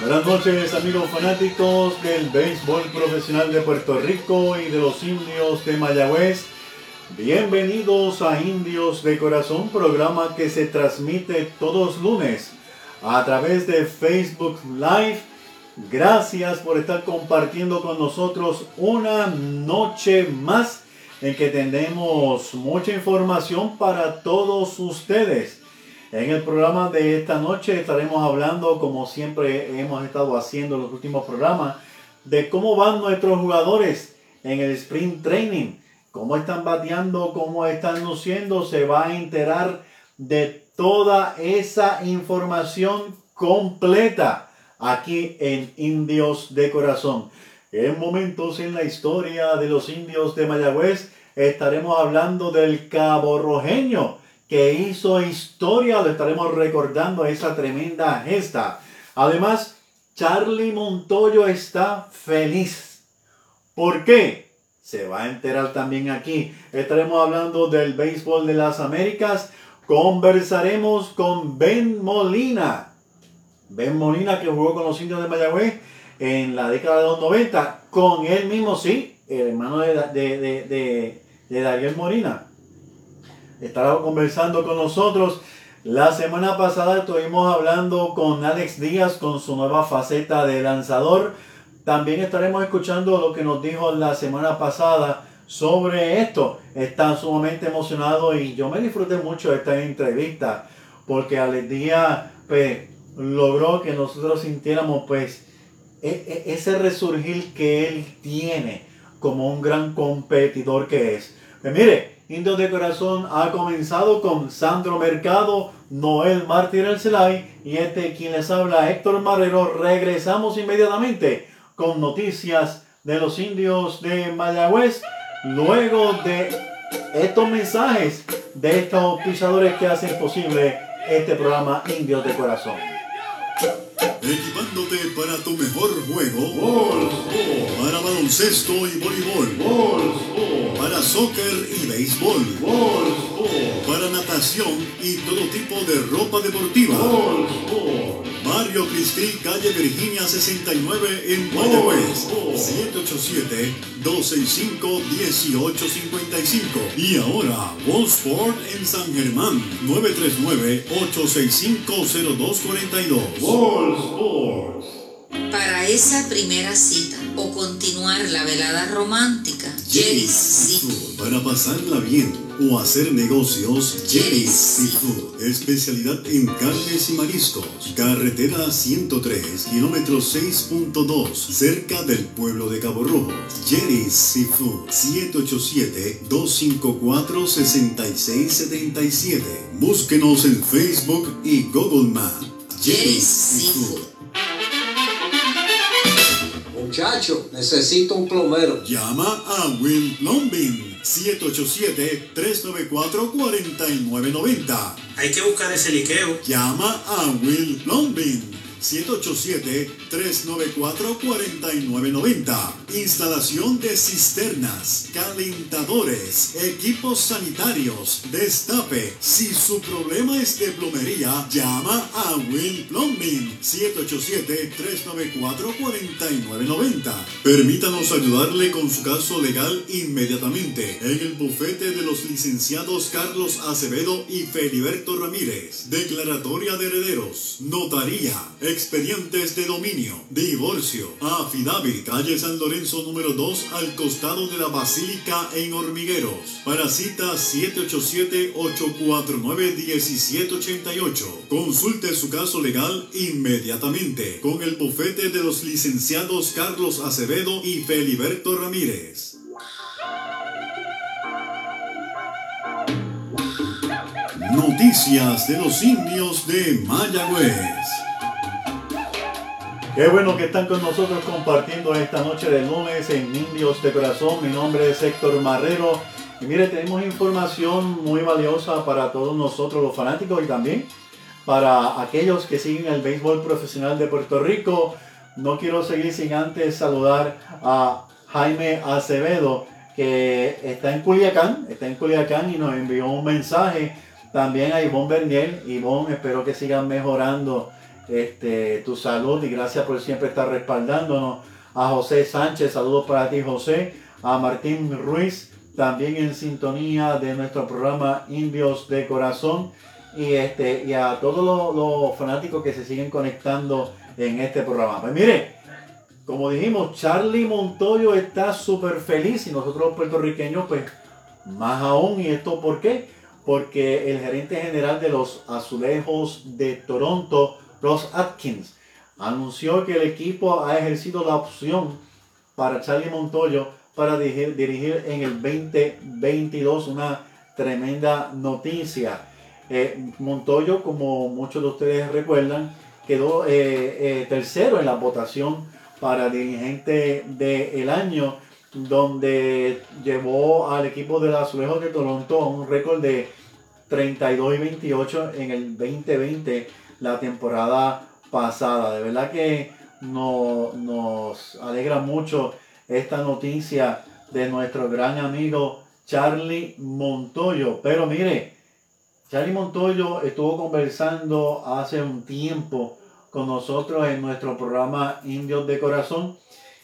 Buenas noches amigos fanáticos del béisbol profesional de Puerto Rico y de los indios de Mayagüez. Bienvenidos a Indios de Corazón, programa que se transmite todos lunes a través de Facebook Live. Gracias por estar compartiendo con nosotros una noche más en que tenemos mucha información para todos ustedes. En el programa de esta noche estaremos hablando, como siempre hemos estado haciendo en los últimos programas, de cómo van nuestros jugadores en el sprint training, cómo están bateando, cómo están luciendo, se va a enterar de toda esa información completa aquí en Indios de Corazón. En momentos en la historia de los indios de Mayagüez estaremos hablando del Cabo Rojeño que hizo historia, lo estaremos recordando esa tremenda gesta. Además, Charlie Montoyo está feliz. ¿Por qué? Se va a enterar también aquí. Estaremos hablando del béisbol de las Américas. Conversaremos con Ben Molina. Ben Molina que jugó con los indios de Mayagüez en la década de los 90. Con él mismo, sí, el hermano de, de, de, de Molina estará conversando con nosotros. La semana pasada estuvimos hablando con Alex Díaz con su nueva faceta de lanzador. También estaremos escuchando lo que nos dijo la semana pasada sobre esto. Está sumamente emocionado y yo me disfruté mucho de esta entrevista porque Alex Díaz pues, logró que nosotros sintiéramos pues e, e, ese resurgir que él tiene como un gran competidor que es. Pues mire, Indios de Corazón ha comenzado con Sandro Mercado, Noel Martín Celay y este quien les habla, Héctor Marrero. Regresamos inmediatamente con noticias de los indios de Mayagüez. Luego de estos mensajes de estos pisadores que hacen posible este programa Indios de Corazón. Equipándote para tu mejor juego. Para baloncesto y voleibol. Para soccer y béisbol. Para natación y todo tipo de ropa deportiva. Cristi, calle Virginia 69 en Mayagüez. 787-265-1855. Y ahora, Wall Sport en San Germán. 939-865-0242. Wall Sports. Para esa primera cita o continuar la velada romántica, Jerry's. Para pasarla bien o hacer negocios, Jerry's Seafood. Especialidad en carnes y mariscos. Carretera 103, kilómetro 6.2, cerca del pueblo de Cabo Rojo. Jerry's Seafood. 787-254-6677. Búsquenos en Facebook y Google Maps. Jerry's Seafood. Muchacho, necesito un plomero. Llama a Will Plumbing 787-394-4990. Hay que buscar ese liqueo. Llama a Will Plumbing 787-394-4990. Instalación de cisternas, calentadores, equipos sanitarios, destape. Si su problema es de plomería, llama a Will Plumbing 787-394-4990. Permítanos ayudarle con su caso legal inmediatamente en el bufete de los licenciados Carlos Acevedo y Feliberto Ramírez. Declaratoria de herederos, notaría, expedientes de dominio, divorcio, affidavit, calle San Lorenzo número 2 al costado de la Basílica en Hormigueros. Para cita 787-849-1788. Consulte su caso legal inmediatamente con el bufete de los licenciados Carlos Acevedo y Feliberto Ramírez. Noticias de los indios de Mayagüez. Qué bueno que están con nosotros compartiendo esta noche de lunes en Indios de Corazón. Mi nombre es Héctor Marrero. Y mire, tenemos información muy valiosa para todos nosotros los fanáticos y también para aquellos que siguen el béisbol profesional de Puerto Rico. No quiero seguir sin antes saludar a Jaime Acevedo, que está en Culiacán, está en Culiacán y nos envió un mensaje. También a Ivonne Bernier. Ivonne, espero que sigan mejorando este, tu salud y gracias por siempre estar respaldándonos. A José Sánchez, saludos para ti José. A Martín Ruiz, también en sintonía de nuestro programa Indios de Corazón. Y, este, y a todos los, los fanáticos que se siguen conectando en este programa. Pues mire, como dijimos, Charlie Montoyo está súper feliz y nosotros los puertorriqueños, pues más aún. ¿Y esto por qué? Porque el gerente general de los Azulejos de Toronto, Ross Atkins, anunció que el equipo ha ejercido la opción para Charlie Montoyo para dirigir, en el 2022. Una tremenda noticia. Eh, Montoyo, como muchos de ustedes recuerdan, quedó eh, eh, tercero en la votación para dirigente del año, donde llevó al equipo de los Azulejos de Toronto un récord de 32 y 28 en el 2020, la temporada pasada. De verdad que nos alegra mucho esta noticia de nuestro gran amigo Charlie Montoyo. Pero mire, Charlie Montoyo estuvo conversando hace un tiempo con nosotros en nuestro programa Indios de Corazón.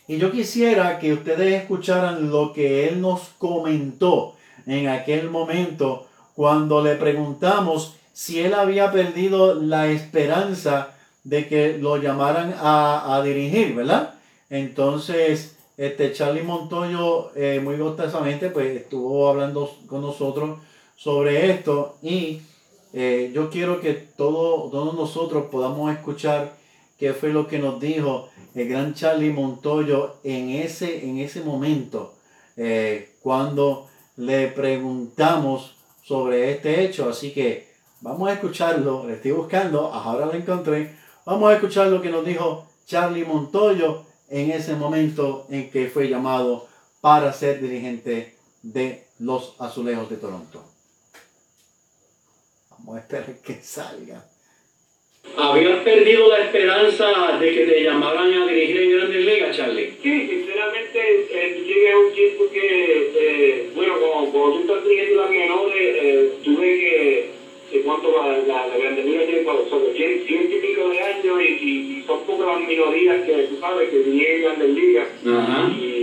Y yo quisiera que ustedes escucharan lo que él nos comentó en aquel momento cuando le preguntamos si él había perdido la esperanza de que lo llamaran a, dirigir, ¿verdad? Entonces, este Charlie Montoyo eh, muy gustosamente pues estuvo hablando con nosotros sobre esto y eh, yo quiero que todo, todos nosotros podamos escuchar qué fue lo que nos dijo el gran Charlie Montoyo en ese, en ese momento, eh, cuando le preguntamos sobre este hecho. Así que vamos a escucharlo, le estoy buscando, ahora lo encontré. Vamos a escuchar lo que nos dijo Charlie Montoyo en ese momento en que fue llamado para ser dirigente de los Azulejos de Toronto. Vamos a esperar que salga. ¿Habías perdido la esperanza de que te llamaran a dirigir en Grandes Ligas, Charlie? Sí, sinceramente, eh, llegué a un tiempo que, eh, bueno, como, como tú estás dirigiendo las menores, eh, tuve que, que cuánto la, la, la tiene sobre 100, y pico de años y, y, son pocas las minorías que tú sabes que en Ligas. Ajá. Y, y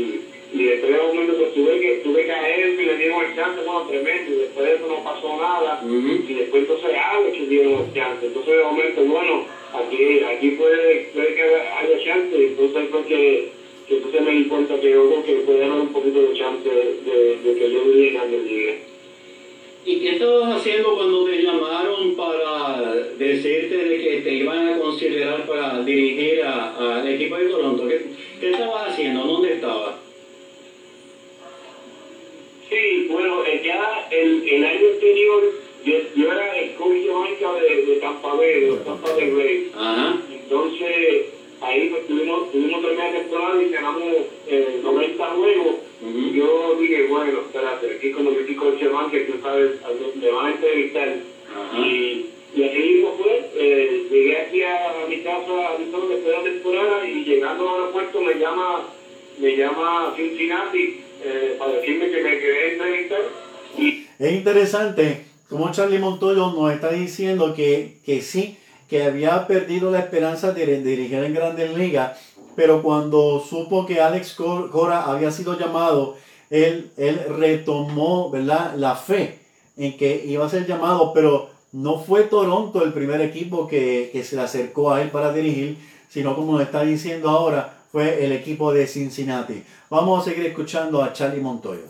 perdido la esperanza de dirigir en Grandes Ligas, pero cuando supo que Alex Cora había sido llamado, él, él retomó ¿verdad? la fe en que iba a ser llamado, pero no fue Toronto el primer equipo que, que se acercó a él para dirigir, sino como nos está diciendo ahora, fue el equipo de Cincinnati. Vamos a seguir escuchando a Charlie bueno,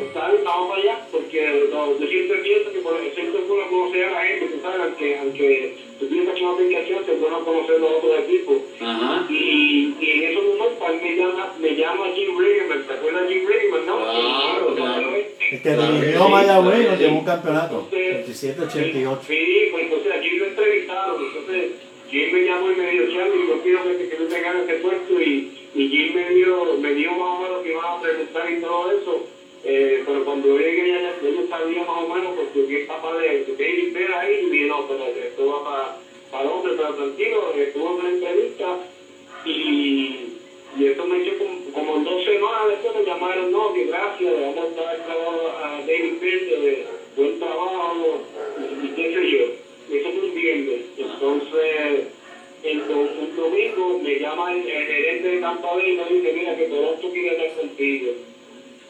está, vamos para allá, porque no, yo siempre pienso que por, siempre es bueno conocer a la gente, tú sabes, aunque, aunque tú tienes una aplicación, es bueno conocer los otros equipos. Ajá. Y, y en esos momentos pues, me llama, me llama Jim Riggman, ¿te acuerdas de Jim Riggman, no? Claro, claro. El que dirigió Mayagüez nos llevó un campeonato, 27-88. Sí, pues entonces aquí lo entrevistaron, entonces Jim me llamó y me dijo, Charlie, yo quiero que, que tú te ganes este puesto y, y Jim me dio, me dio más o menos que iban a preguntar y todo eso. Eh, pero cuando llegué ya, ya, yo sabía más o menos porque pues, el papá de David Vera ahí y dije, no, pero esto va para, para Londres, para tranquilo, estuvo en una entrevista y, y esto me echó como, como dos semanas después me llamaron, no, que gracias, le vamos a dar trabajo a David Vera, de buen trabajo y, qué sé yo. Eso fue un viernes. Entonces, entonces un domingo me llama el, el gerente de Tampa Bay y me dice, mira que Toronto quiere hablar contigo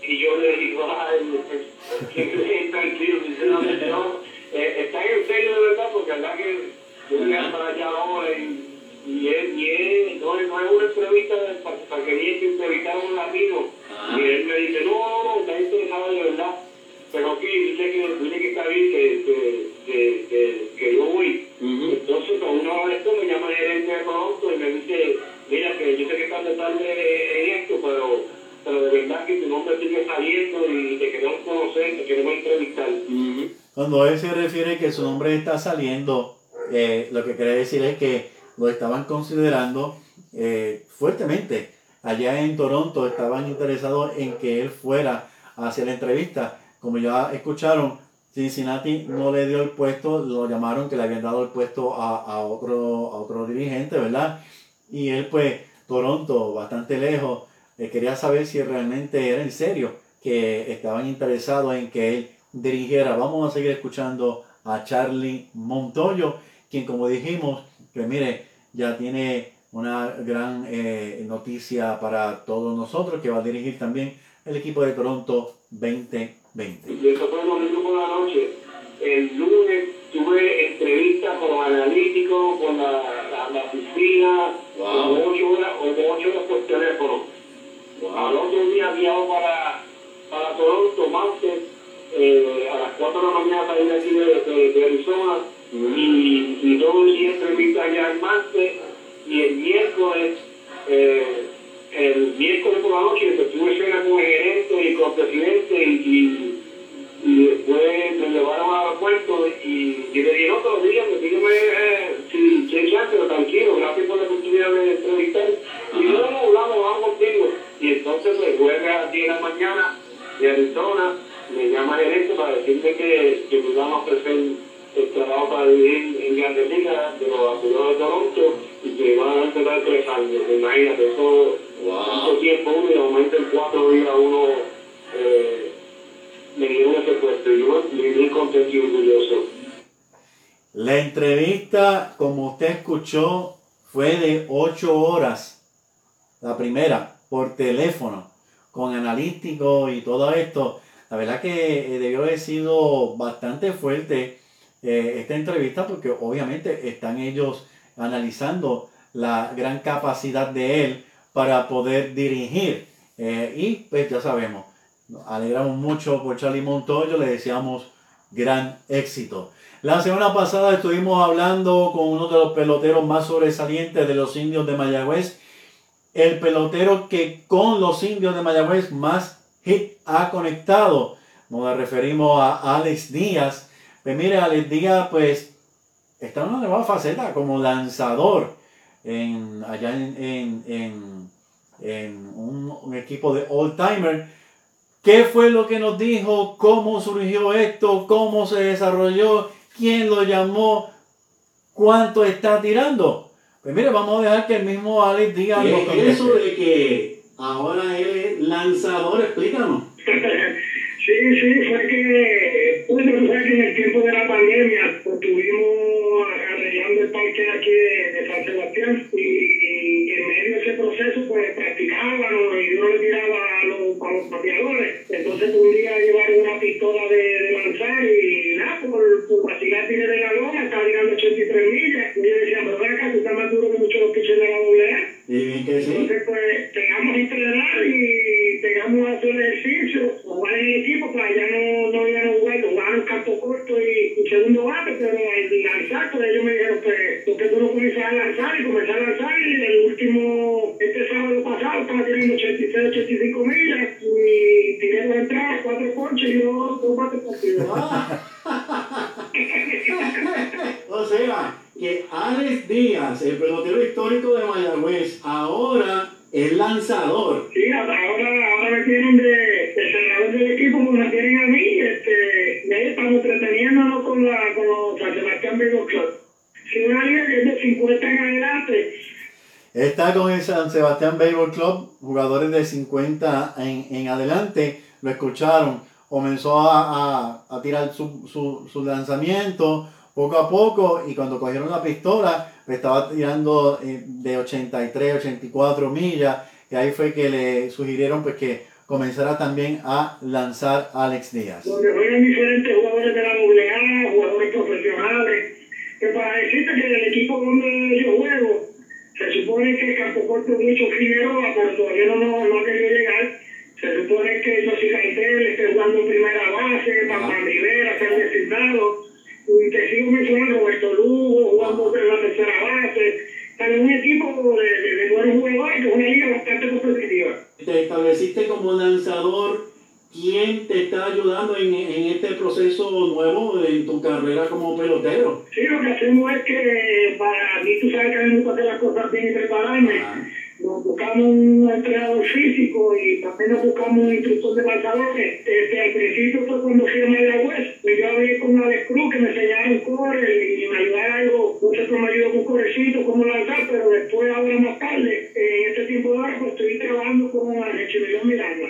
y yo le digo, ay, que tranquilo, dice, no, eh, está en serio de verdad, porque verdad que yo voy a para allá ahora y y él, y él no, no es una entrevista para, para que viene que entrevistar a un latino. Y él me dice, no, no, no, está interesado de verdad. Pero aquí dice que, dice que está bien, que, que, que, que, yo voy. Entonces, con una vez esto me llama el gerente de Toronto y me dice, mira, que yo sé que estás de tarde en esto, pero, pero de verdad que tu nombre sigue saliendo y te queremos conocer, te queremos entrevistar. Cuando él se refiere que su nombre está saliendo, eh, lo que quiere decir es que lo estaban considerando eh, fuertemente. Allá en Toronto estaban interesados en que él fuera hacia la entrevista. Como ya escucharon, Cincinnati no le dio el puesto, lo llamaron que le habían dado el puesto a, otro, a otro dirigente, ¿verdad? Y él pues, Toronto, bastante lejos, eh, quería saber si realmente era en serio que estaban interesados en que él dirigiera. Vamos a seguir escuchando a Charlie Montoyo, quien como dijimos, que mire, ya tiene una gran eh, noticia para todos nosotros, que va a dirigir también el equipo de Toronto 2020. Y eso fue el domingo por la noche. El lunes tuve entrevista con analíticos, con la, la, la oficina, wow. ocho horas, ocho horas por teléfono. Al otro día viajó para, para Toronto, martes, eh, a las 4 de la mañana salí de aquí de, de Arizona y, y todo el día entrevista ya el martes y el miércoles, eh, el miércoles por la noche tuve cena con el gerente y con el presidente y, y, después me llevaron al aeropuerto y, y le dije, no, todos los días, me dígame eh, si, pero tranquilo, gracias por la oportunidad de entrevistar. Y no, no, hablamos, vamos contigo. Y entonces pues jueves a las 10 de la mañana de Arizona, me llama el gerente para decirme que, que me iban a ofrecer el trabajo para vivir en Grandes Ligas de los Azulejos de Toronto y que van a empezar tres años. Imagínate, eso, wow. tiempo uno y de momento en cuatro días uno eh, me dio ese puesto y yo muy contento y orgulloso. La entrevista, como usted escuchó, fue de ocho horas. La primera, por teléfono, con analítico y todo esto. La verdad que eh, debió haber sido bastante fuerte eh, esta entrevista porque obviamente están ellos analizando la gran capacidad de él para poder dirigir. Eh, y pues ya sabemos, nos alegramos mucho por Charlie Montoyo, le deseamos gran éxito. La semana pasada estuvimos hablando con uno de los peloteros más sobresalientes de los indios de Mayagüez, el pelotero que con los indios de Mayagüez más hit ha conectado. Nos referimos a Alex Díaz, pues mire, Alex Díaz, pues, está en una nueva faceta como lanzador en, allá en, un, equipo de old timer. ¿Qué fue lo que nos dijo? ¿Cómo surgió esto? ¿Cómo se desarrolló? ¿Quién lo llamó? ¿Cuánto está tirando? Pues mire, vamos a dejar que el mismo Alex diga lo que eso de que ahora él es lanzador, explícanos. Sí, sí, fue que, bueno, tú sabes que en el tiempo de la pandemia estuvimos arreglando parque aquí de, San Sebastián y, en medio de ese proceso pues practicábamos y uno le tiraba a los, a los pateadores. Entonces un día llevaron una pistola de, lanzar y nada, por, por vacilar tiré de la lona, estaba tirando 83 millas. Y yo decía, pero acá, tú estás más duro que muchos los pitchers de la doble A. Entonces pues pegamos a entrenar y pegamos a hacer ejercicio, jugar en equipo equipo, pues allá no, no iban a jugar, jugaban campo corto y, y segundo bate, pero al lanzar, pues ellos me dijeron, pues, ¿por qué tú no comienzas a lanzar? Y comencé a lanzar y el último, este sábado pasado, estaba teniendo 86, 85 millas y tiré dos entradas, cuatro ponches y dos, dos bates partidos. o sea, que Alex Díaz, el pelotero histórico de Mayagüez, ahora es lanzador. Sí, ahora, ahora me tienen de, de cerrador del equipo, como me tienen a mí. Este, ahí estamos entreteniéndonos con, la, con los San Sebastián Baseball Club. Si una liga que es de 50 en adelante. Está con el San Sebastián Baseball Club, jugadores de 50 en, en adelante. Lo escucharon, comenzó a, a, a tirar su, su, su lanzamiento poco a poco y cuando cogieron la pistola pues, estaba tirando eh, de 83, 84 millas y ahí fue que le sugirieron pues que comenzara también a lanzar Alex Díaz. Donde juegan diferentes jugadores de la AA, jugadores profesionales, que para decirte que en el equipo donde yo juego, se supone que Campo Corto mucho Figueroa, pero todavía no, no, ha querido llegar. Se supone que José Caitel esté jugando en primera base, Pampa Rivera, ser designado. Y te sigo mencionando Roberto Lugo, jugando en la tercera base. Está un equipo de, de, de buenos jugadores, que es una liga bastante competitiva. Te estableciste como lanzador ¿Quién te está ayudando en, en, este proceso nuevo en tu carrera como pelotero? Sí, lo que hacemos es que para mí tú sabes que a mí me gusta hacer las cosas bien y prepararme. Nos buscamos un entrenador físico y también nos buscamos un instructor de lanzadores. Desde al principio fue cuando fui a Mayagüez. Pues yo hablé con Alex Cruz que me enseñaron correr y me ayudaron algo. Nosotros me ayudó con correcito, cómo lanzar, pero después, ahora más tarde, en este tiempo de ahora, pues estoy trabajando con Archimilión Miranda.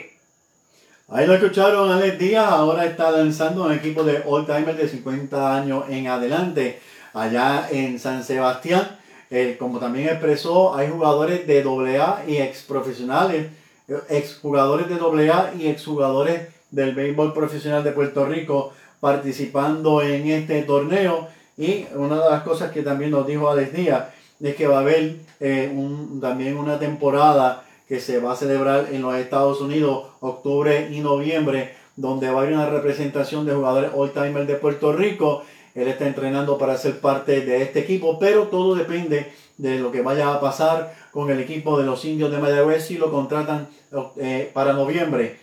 Escucharon Alex Díaz, ahora está lanzando un equipo de all timer de 50 años en adelante, allá en San Sebastián. como también expresó, hay jugadores de AA y ex profesionales, ex jugadores de AA y ex jugadores del béisbol profesional de Puerto Rico participando en este torneo. Y una de las cosas que también nos dijo Alex Díaz es que va a haber eh, también una temporada se va a celebrar en los Estados Unidos octubre y noviembre, donde va a haber una representación de jugadores all-timer de Puerto Rico. Él está entrenando para ser parte de este equipo, pero todo depende de lo que vaya a pasar con el equipo de los indios de Mayagüez si lo contratan eh, para noviembre.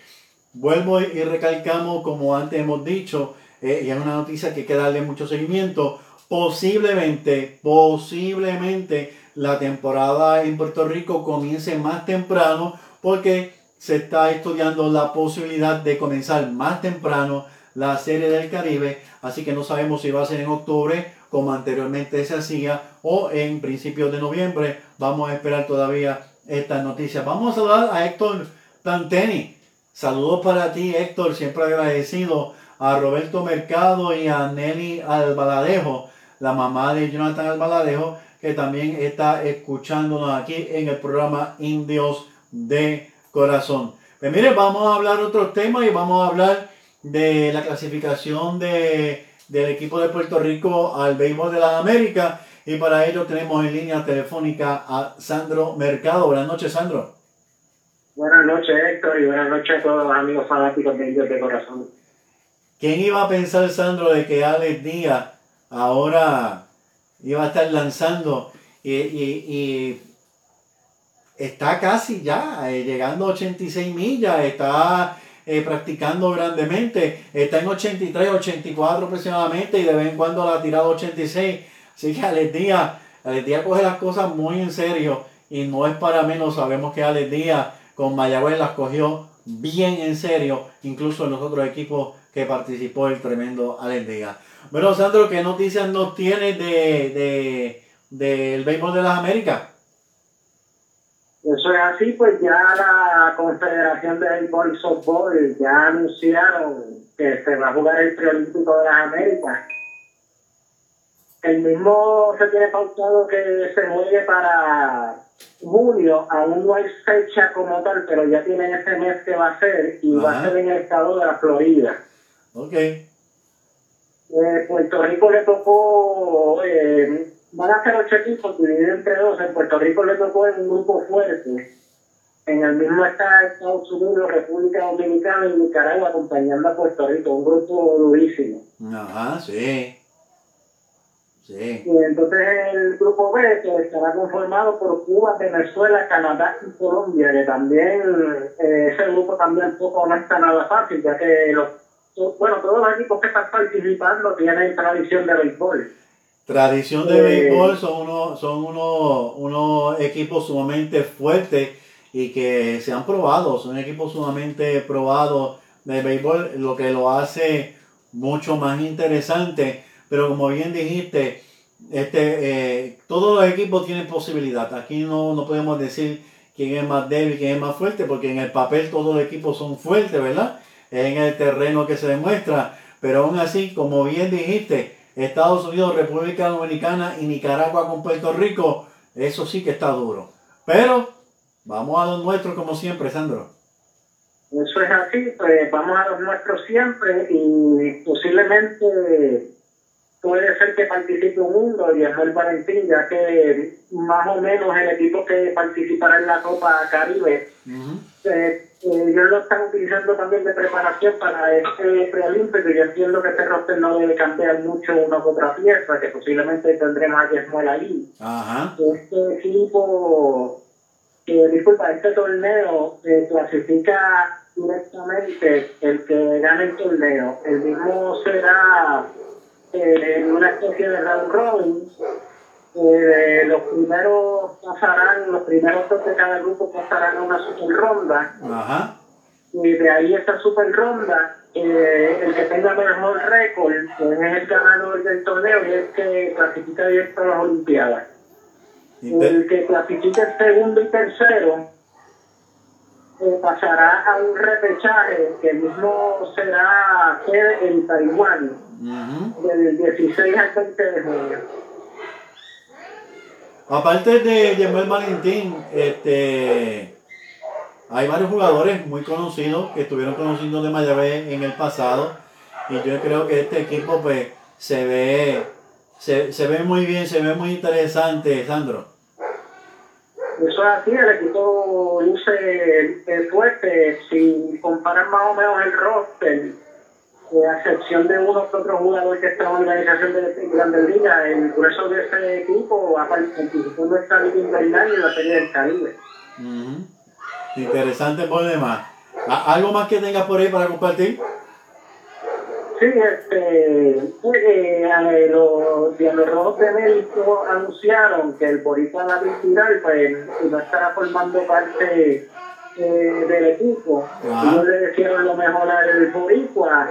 Vuelvo y recalcamos, como antes hemos dicho, eh, y es una noticia que hay que darle mucho seguimiento, posiblemente, posiblemente la temporada en Puerto Rico comience más temprano porque se está estudiando la posibilidad de comenzar más temprano la serie del Caribe, así que no sabemos si va a ser en octubre como anteriormente se hacía o en principios de noviembre. Vamos a esperar todavía estas noticias. Vamos a saludar a Héctor Tanteni. Saludos para ti Héctor, siempre agradecido a Roberto Mercado y a Nelly Albaladejo, la mamá de Jonathan Albaladejo, que también está escuchándonos aquí en el programa Indios de Corazón. Pues mire, vamos a hablar otros temas y vamos a hablar de la clasificación de, del equipo de Puerto Rico al béisbol de las Américas. Y para ello tenemos en línea telefónica a Sandro Mercado. Buenas noches, Sandro. Buenas noches, Héctor, y buenas noches a todos los amigos fanáticos de Indios de Corazón. ¿Quién iba a pensar, Sandro, de que Alex Díaz ahora iba a estar lanzando y, está casi ya eh, llegando a 86 millas, está eh, practicando grandemente, está en 83, 84 aproximadamente y de vez en cuando la ha tirado 86. Así que Alex Díaz, Alex coge las cosas muy en serio y no es para menos, sabemos que Alex Díaz con Mayagüez las cogió bien en serio, incluso en los otros equipos que participó el tremendo Alex Díaz. Bueno, Sandro, ¿qué noticias nos tienes de, de, del béisbol de las Américas? Eso es así, pues ya la Confederación de Béisbol y Softball ya anunciaron que se va a jugar el preolímpico de las Américas. El mismo se tiene pautado que se juegue para julio, aún no hay fecha como tal, pero ya tienen ese mes que va a ser y va a ser en el estado de la Florida. Ok. Eh, Puerto Rico le tocó, eh, van a ser ocho equipos divididos entre dos. En Puerto Rico le tocó en un grupo fuerte. En el mismo está Estados Unidos, República Dominicana y Nicaragua acompañando a Puerto Rico, un grupo durísimo. Ajá, sí. Sí. Y entonces el grupo B que estará conformado por Cuba, Venezuela, Canadá y Colombia, que también eh, ese grupo también poco no está nada fácil, ya que los bueno, todos los equipos que están participando tienen tradición de béisbol. Tradición de eh, béisbol son unos, son unos, unos equipos sumamente fuertes y que se han probado, son equipos sumamente probados de béisbol, lo que lo hace mucho más interesante. Pero como bien dijiste, este, eh, todos los equipos tienen posibilidad. Aquí no, no podemos decir quién es más débil, quién es más fuerte, porque en el papel todos los equipos son fuertes, ¿verdad? En el terreno que se demuestra. Pero aún así, como bien dijiste, Estados Unidos, República Dominicana y Nicaragua con Puerto Rico, eso sí que está duro. Pero vamos a los nuestros como siempre, Sandro. Eso es así, pues vamos a los nuestros siempre y posiblemente puede ser que participe un mundo y el Valentín, ya que más o menos el equipo que participará en la Copa Caribe, eh, ellos lo están utilizando también de preparación para este preolímpico yo entiendo que este roster no debe cambiar mucho una u otra pieza, que posiblemente tendremos a Yesmuel ahí. Este equipo, eh, disculpa, este torneo eh, clasifica directamente el que gane el torneo. El mismo será eh, en una especie de round robin. Eh, los primeros pasarán, los primeros dos de cada grupo pasarán a una super ronda. Ajá. Y de ahí esta super ronda, eh, el que tenga mejor récord, pues es el ganador del torneo y es el que clasifica directo a las Olimpiadas. El que clasifique segundo y tercero pasará a un repechaje que mismo será en Taiwán del 16 al 20 de junio. Aparte de Yemuel Valentín, este, hay varios jugadores muy conocidos que estuvieron conociendo de Mayabé en el pasado y yo creo que este equipo pues se ve se, se ve muy bien, se ve muy interesante, Sandro. Eso es así, el equipo luce fuerte. Si comparan más o menos el roster, a excepción de uno que otro jugador que está en la organización de Grandes Ligas, el grueso de ese equipo participado en esta Liga Invernal y en la Serie del Caribe. Interesante por demás. ¿Algo más que tengas por ahí para compartir? Sí, este, pues, eh, los Diablos Rojos de México anunciaron que el Boricua David Vidal pues, no estará formando parte eh, del equipo. Ellos le desearon lo mejor al Boricua.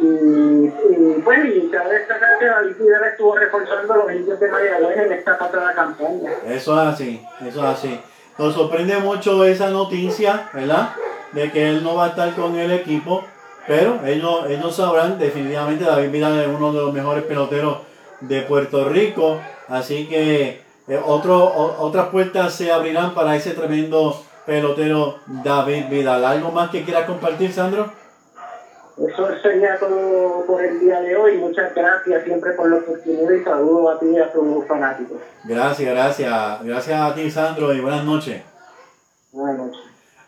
Y, y bueno, y cabe destacar que David Vidal estuvo reforzando los indios de Mayagüez en esta pasada campaña. Eso es así, eso es así. Nos sorprende mucho esa noticia, ¿verdad? De que él no va a estar con el equipo pero ellos, ellos sabrán, definitivamente David Vidal es uno de los mejores peloteros de Puerto Rico. Así que eh, otro, otras puertas se abrirán para ese tremendo pelotero David Vidal. ¿Algo más que quieras compartir, Sandro? Eso sería todo por el día de hoy. Muchas gracias siempre por la oportunidad y saludos a ti y a tus fanáticos. Gracias, gracias. Gracias a ti, Sandro, y buenas noches. Buenas noches.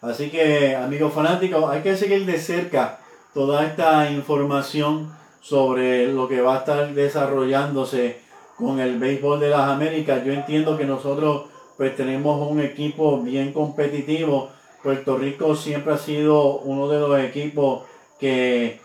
Así que, amigos fanáticos, hay que seguir de cerca toda esta información sobre lo que va a estar desarrollándose con el béisbol de las Américas. Yo entiendo que nosotros pues tenemos un equipo bien competitivo. Puerto Rico siempre ha sido uno de los equipos que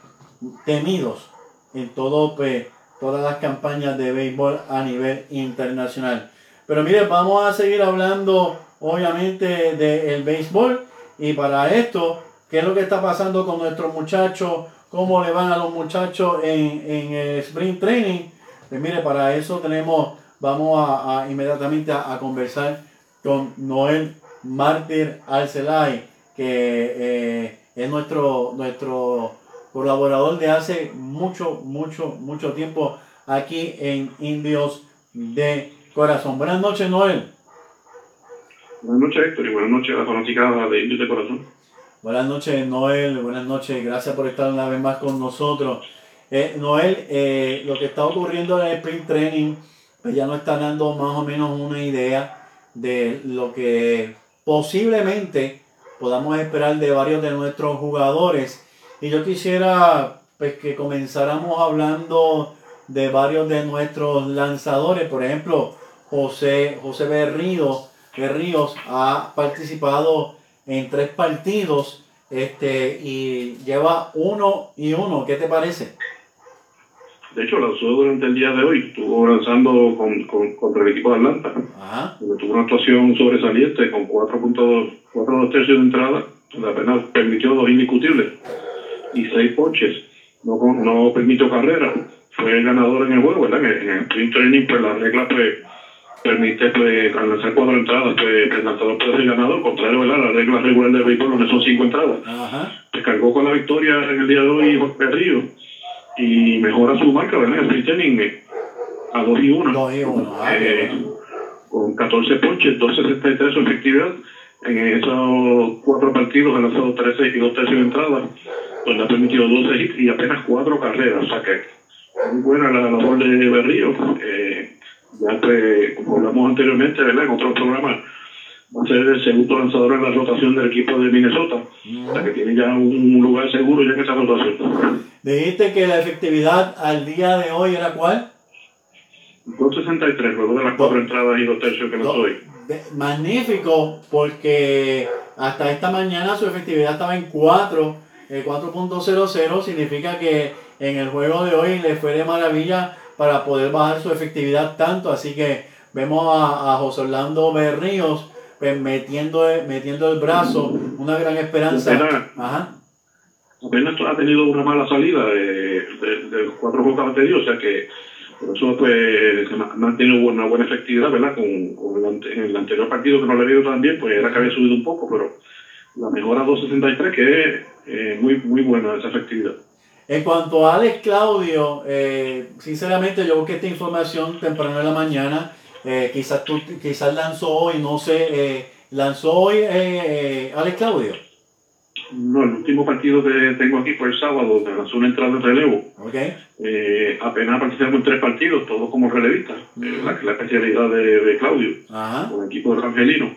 temidos en todo pues, todas las campañas de béisbol a nivel internacional. Pero mire, vamos a seguir hablando obviamente del béisbol y para esto qué es lo que está pasando con nuestros muchachos, cómo le van a los muchachos en, en el sprint training. Pues mire, para eso tenemos, vamos a, inmediatamente a, conversar con Noel Mártir Arcelay, que eh, es nuestro, nuestro colaborador de hace mucho, mucho, mucho tiempo aquí en Indios de Corazón. Buenas noches, Noel. Buenas noches, Héctor, y buenas noches a la fanaticada de Indios de Corazón. Buenas noches, Noel. Buenas noches. Gracias por estar una vez más con nosotros. Eh, Noel, eh, lo que está ocurriendo en el sprint training, ya nos está dando más o menos una idea de lo que posiblemente podamos esperar de varios de nuestros jugadores. Y yo quisiera pues, que comenzáramos hablando de varios de nuestros lanzadores. Por ejemplo, José, José Berríos, Berríos ha participado en tres partidos este, y lleva uno y uno. ¿Qué te parece? De hecho, lanzó durante el día de hoy. Estuvo lanzando con, contra el equipo de Atlanta. Tuvo una actuación sobresaliente con 4.2 cuatro tercios de entrada, donde apenas permitió dos indiscutibles y seis ponches. No, no permitió carrera. Fue el ganador en el juego, ¿verdad? En el, sprint training, pues la regla pues permite pues, al lanzar cuatro entradas, pues el lanzador puede ser ganador, contrario a la regla regular del béisbol donde son cinco entradas. Se cargó con la victoria en el día de hoy Jorge Río y mejora su marca, ¿verdad? El eh, a 2 y 1. 2 y 1. Ah, eh, con 14 ponches, 2.63 su efectividad. En esos cuatro partidos ha lanzado 13 y 2 tercios de entrada, donde ha permitido 12 hits y apenas 4 carreras. O sea que muy buena la labor de Berrío. Eh, ya pues, como hablamos anteriormente, ¿verdad? En otros programas, ser el segundo lanzador en la rotación del equipo de Minnesota. O sea que tiene ya un lugar seguro ya en esa rotación. Dijiste que la efectividad al día de hoy era cuál? 263, luego de las cuatro entradas y dos tercios que no doy. Magnífico, porque hasta esta mañana su efectividad estaba en 4, 4.00, significa que en el juego de hoy le fue de maravilla para poder bajar su efectividad tanto, así que vemos a, José Orlando Berríos pues, metiendo, metiendo el brazo, una gran esperanza. Ajá. Apenas ha tenido una mala salida de, de, los cuatro juegos anteriores, o sea que por eso pues no ha tenido una buena efectividad, ¿verdad? Con, el, en el anterior partido que no le ha ido tan bien, pues era que había subido un poco, pero la mejora 263 que es eh, muy, muy buena esa efectividad. En cuanto a Alex Claudio, eh, sinceramente yo busqué esta información temprano en la mañana, eh, quizás, tú, quizás lanzó hoy, no sé, lanzó hoy Alex Claudio. No, el último partido que tengo aquí fue el sábado, donde lanzó una entrada de relevo. Okay. Eh, apenas participamos en tres partidos, todos como relevistas, eh, la, la, especialidad de, Claudio, con el equipo de Angelino.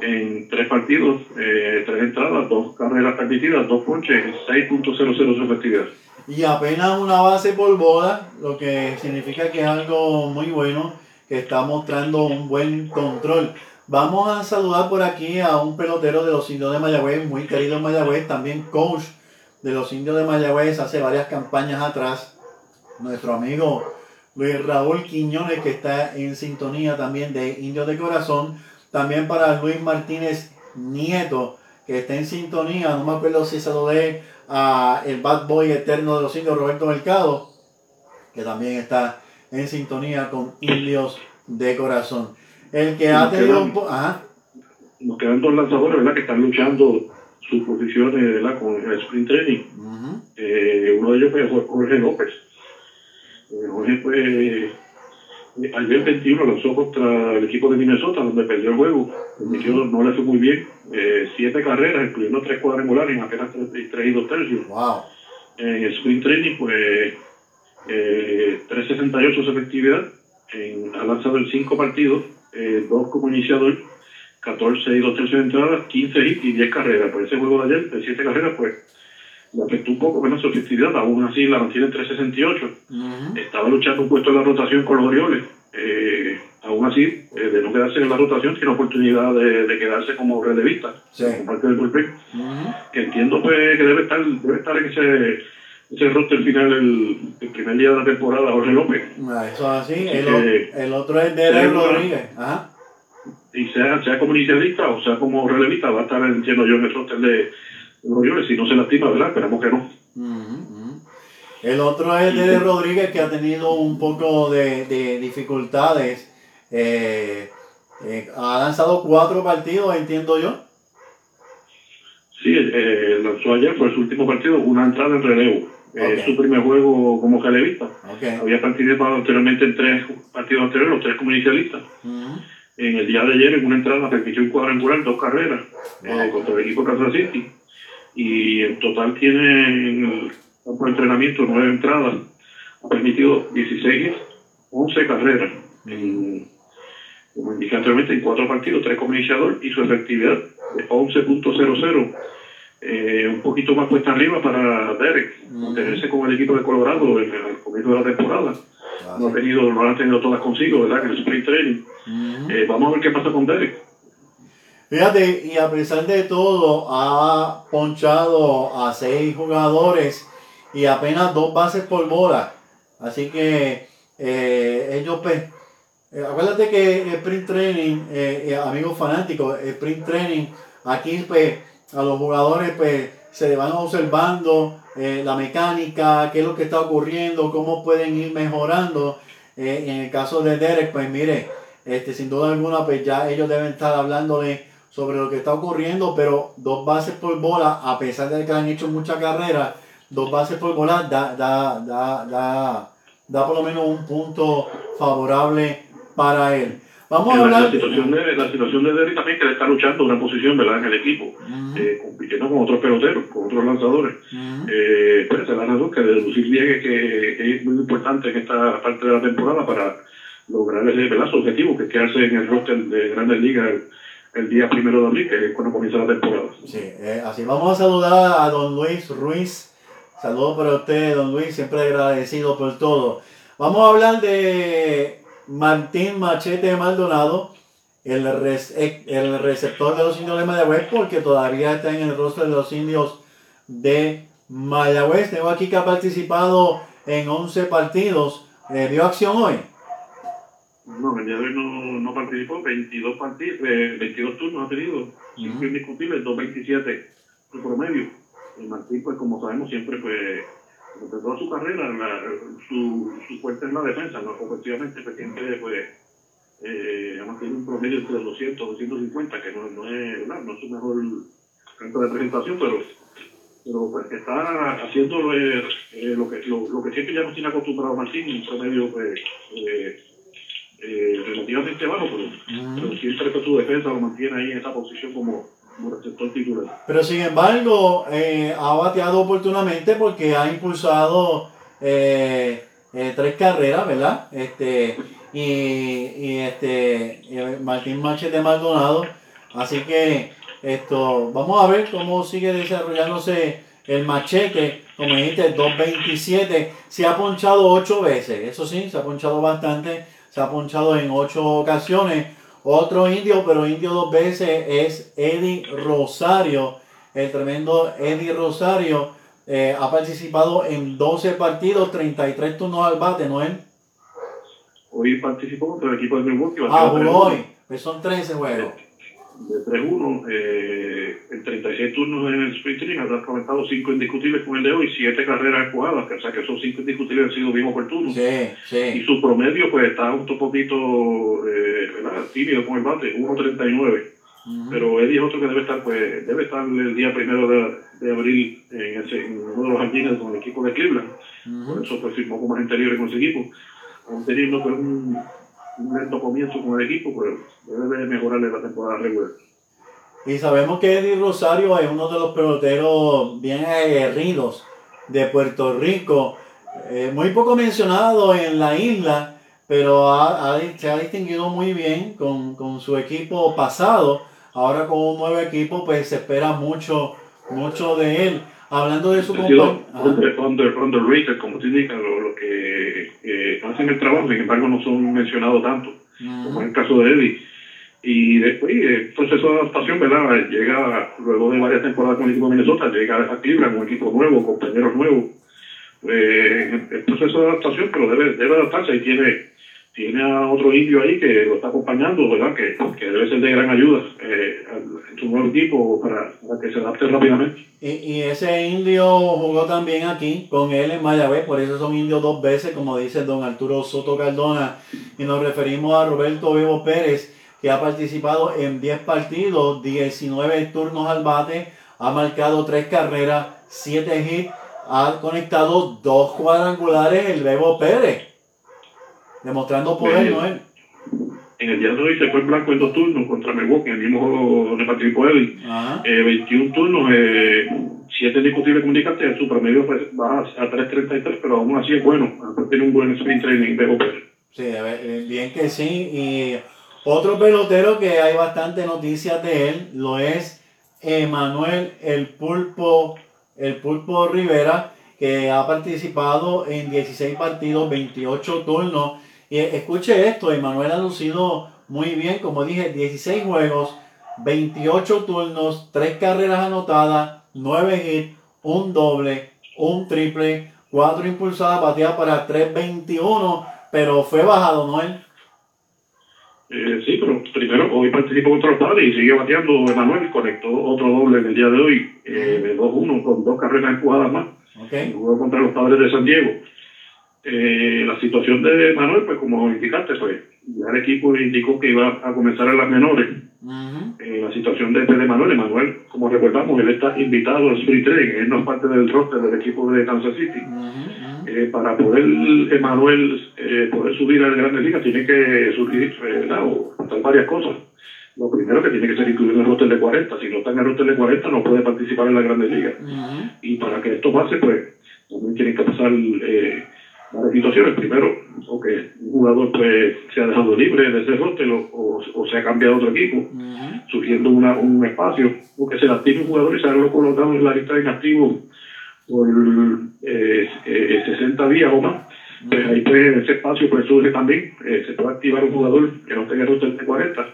En tres partidos, eh, tres entradas, dos carreras permitidas, dos ponches, 6.00 su efectividad. Y apenas una base por boda, lo que significa que es algo muy bueno, que está mostrando un buen control. Vamos a saludar por aquí a un pelotero de los indios de Mayagüez, muy querido en Mayagüez, también coach de los indios de Mayagüez hace varias campañas atrás. Nuestro amigo Luis Raúl Quiñones, que está en sintonía también de Indios de Corazón. También para Luis Martínez Nieto, que está en sintonía. No me acuerdo si saludé a el bad boy eterno de los indios, Roberto Mercado, que también está en sintonía con Indios de Corazón. El que ha tenido un Nos quedan dos lanzadores, ¿verdad? Que están luchando sus posiciones, ¿verdad? Con el sprint training. Eh, uno de ellos fue Jorge López. Eh, Jorge fue... Eh, ayer 21 lanzó contra el equipo de Minnesota, donde perdió el juego. No le fue muy bien. siete carreras, incluyendo tres cuadrangulares en apenas tres, y dos tercios. Wow. En el sprint training, pues 368 su efectividad. En, ha lanzado en cinco partidos eh, dos como iniciador, 14 y 2 tercios de entrada, 15 y 10 carreras. Por ese juego de ayer, de 7 carreras, pues le afectó un poco menos su efectividad, aún así la mantiene en 368. Estaba luchando un puesto en la rotación con los Orioles. Eh, aún así, eh, de no quedarse en la rotación, tiene oportunidad de, quedarse como relevista, como parte del bullpen. Que entiendo pues, que debe estar, debe estar en ese ese roster final el, el, primer día de la temporada, Jorge López. Ah, eso así. El, el, otro es Derek Rodríguez. Ajá. Y sea, sea como inicialista o sea como relevista, va a estar, entiendo yo, en el roster de los Si no se lastima, ¿verdad? Esperamos que no. El otro es Derek Rodríguez, que ha tenido un poco de, de dificultades. Eh, eh, ha lanzado cuatro partidos, entiendo yo. Sí, eh, lanzó ayer, fue su último partido, una entrada en relevo. Es su primer juego como calevista. Había participado anteriormente en tres partidos anteriores, los tres como inicialistas. En el día de ayer, en una entrada, permitió un cuadrangular, dos carreras eh, contra el equipo Kansas City. Y en total tiene en el campo de entrenamiento nueve entradas. Ha permitido 16 11 carreras. como indiqué anteriormente, en cuatro partidos, tres como iniciador y su efectividad de 11.00 eh, un poquito más puesta arriba para Derek, mantenerse con el equipo de Colorado en el comienzo de la temporada. No, ha tenido, no han tenido todas consigo, ¿verdad? En el sprint training. Eh, vamos a ver qué pasa con Derek. Fíjate, y a pesar de todo, ha ponchado a seis jugadores y apenas dos bases por bola. Así que eh, ellos, pues, acuérdate que el sprint training, amigos fanáticos, el sprint training, aquí, pues, a los jugadores pues se van observando eh, la mecánica, qué es lo que está ocurriendo, cómo pueden ir mejorando. Eh, en el caso de Derek, pues mire, este, sin duda alguna, pues ya ellos deben estar hablándole sobre lo que está ocurriendo, pero dos bases por bola, a pesar de que han hecho mucha carrera, dos bases por bola, da, da, da, da, da por lo menos un punto favorable para él. Vamos a hablar. La situación de, la situación de Derry también que le está luchando una posición ¿verdad? en el equipo, eh, compitiendo con otros peloteros, con otros lanzadores. eh, pues se la razón que deducir bien es que, es muy importante en esta parte de la temporada para lograr ese ¿verdad? su objetivo, que es quedarse en el roster de Grandes Ligas el, día primero de abril, que es cuando comienza la temporada. Sí, eh, así vamos a saludar a don Luis Ruiz. Saludos para usted, don Luis, siempre agradecido por todo. Vamos a hablar de Martín Machete Maldonado, el, el receptor de los indios de Mayagüez, porque todavía está en el rostro de los indios de Mayagüez. Tengo aquí que ha participado en 11 partidos. ¿Le dio acción hoy? No, el día de hoy no, no participó. 22 partidos, 22 turnos ha tenido. 5 indiscutibles, 2.27 de promedio. Y Martín, pues como sabemos, siempre pues toda su carrera, su, su fuerte en la defensa, ¿no? Efectivamente, pues siempre pues, eh, ha mantenido un promedio entre 200 250, que no, no, es, no, no es su mejor canto de presentación, pero, pero pues está haciendo eh, eh, lo, que, lo, lo, que siempre ya nos tiene acostumbrado Martín, un promedio pues, eh, eh, relativamente bajo, pero, pero siempre que su defensa lo mantiene ahí en esa posición como pero sin embargo, eh, ha bateado oportunamente porque ha impulsado eh, eh, tres carreras, ¿verdad? Este, y, y este Martín Machete Maldonado. Así que esto, vamos a ver cómo sigue desarrollándose el machete. Como dijiste, 2.27. Se ha ponchado ocho veces. Eso sí, se ha ponchado bastante. Se ha ponchado en ocho ocasiones. Otro indio, pero indio dos veces, es Eddie Rosario. El tremendo Eddie Rosario eh, ha participado en 12 partidos, 33 turnos al bate, ¿no es? Hoy participó contra el equipo de Milwaukee. Ah, hoy. Pues son 13 juegos de 3-1, eh, en 36 turnos en el sprint ha conectado 5 indiscutibles con el de hoy, 7 carreras empujadas, o sea que esos 5 indiscutibles han sido bien oportunos. Sí, sí. Y su promedio pues está un poquito eh, tímido con el bate, 1.39. Pero Eddie es otro que debe estar, pues, debe estar el día primero de, de abril en, ese, en, uno de los jardines con el equipo de Cleveland. Por eso pues firmó como agente libre con ese equipo. Aún teniendo pues, un un lento comienzo con el equipo, pero debe mejorarle la temporada regular. Y sabemos que Eddie Rosario es uno de los peloteros bien aguerridos de Puerto Rico, eh, muy poco mencionado en la isla, pero se ha distinguido muy bien con, con, su equipo pasado. Ahora con un nuevo equipo, pues se espera mucho, mucho de él. Hablando de su compañero. Under, como te indican, lo, lo que eh, hacen el trabajo, sin embargo, no son mencionados tanto, como en el caso de Eddie. Y después, el eh, proceso de adaptación, ¿verdad? Llega, luego de varias temporadas con el equipo de Minnesota, llega a Cleveland, un equipo nuevo, compañeros nuevos. Eh, el proceso de adaptación, pero debe, debe adaptarse y tiene tiene a otro indio ahí que lo está acompañando, ¿verdad? Que, que debe ser de gran ayuda eh, en su nuevo equipo para, que se adapte rápidamente. Y, y, ese indio jugó también aquí con él en Mayagüez, por eso son indios dos veces, como dice don Arturo Soto Cardona. Y nos referimos a Roberto Vivo Pérez, que ha participado en 10 partidos, 19 turnos al bate, ha marcado 3 carreras, 7 hits, ha conectado 2 cuadrangulares el Bebo Pérez demostrando poder, ¿no es? En el día de hoy se fue en blanco en dos turnos contra Milwaukee, en el mismo juego donde participó él. Eh, 21 turnos, eh, 7 indiscutibles comunicantes, su promedio baja a 3.33, pero aún así es bueno. Tiene un buen sprint training de Hopper. Sí, bien que sí. Y otro pelotero que hay bastante noticias de él lo es Emanuel el Pulpo, el Pulpo Rivera, que ha participado en 16 partidos, 28 turnos y escuche esto, Emanuel ha lucido muy bien, como dije, 16 juegos, 28 turnos, 3 carreras anotadas, 9 hits, un doble, un triple, 4 impulsadas, bateadas para 3.21, pero fue bajado, ¿no él? Eh, sí, pero primero hoy participó contra los padres y sigue bateando Emanuel, conectó otro doble en el día de hoy, eh, de 2-1 con dos carreras empujadas más. Okay. Jugó contra los padres de San Diego. Eh, la situación de Manuel, pues como indicaste, pues ya el equipo indicó que iba a comenzar en las menores. Eh, la situación de, de Manuel, Manuel, como recordamos, él está invitado al Street Training, él no es parte del roster del equipo de Kansas City. Eh, para poder Manuel poder subir a la Grandes Ligas tiene que surgir o varias cosas. Lo primero que tiene que ser incluido en el roster de 40. Si no está en el roster de 40 no puede participar en la Grandes Ligas. Y para que esto pase, pues también tiene que pasar eh, varias situaciones. Primero, o que un jugador pues, se ha dejado libre de ese roster o, o, se ha cambiado a otro equipo, surgiendo una, un espacio, o que se le active un jugador y se ha colocado en la lista de inactivos por eh, eh, 60 días o más. Pues ahí pues, ese espacio pues surge también, eh, se puede activar un jugador que no tenga roster de 40.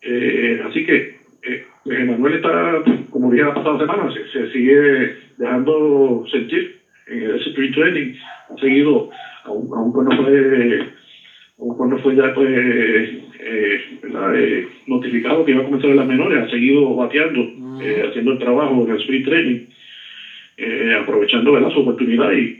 Eh, así que eh, Emanuel está, como dije la pasada semana, se, se sigue dejando sentir en el sprint training, ha seguido, aun, aun cuando fue, aun cuando fue ya pues, eh, eh, notificado que iba a comenzar en las menores, ha seguido bateando, eh, haciendo el trabajo en el sprint training, eh, aprovechando ¿verdad? su oportunidad y,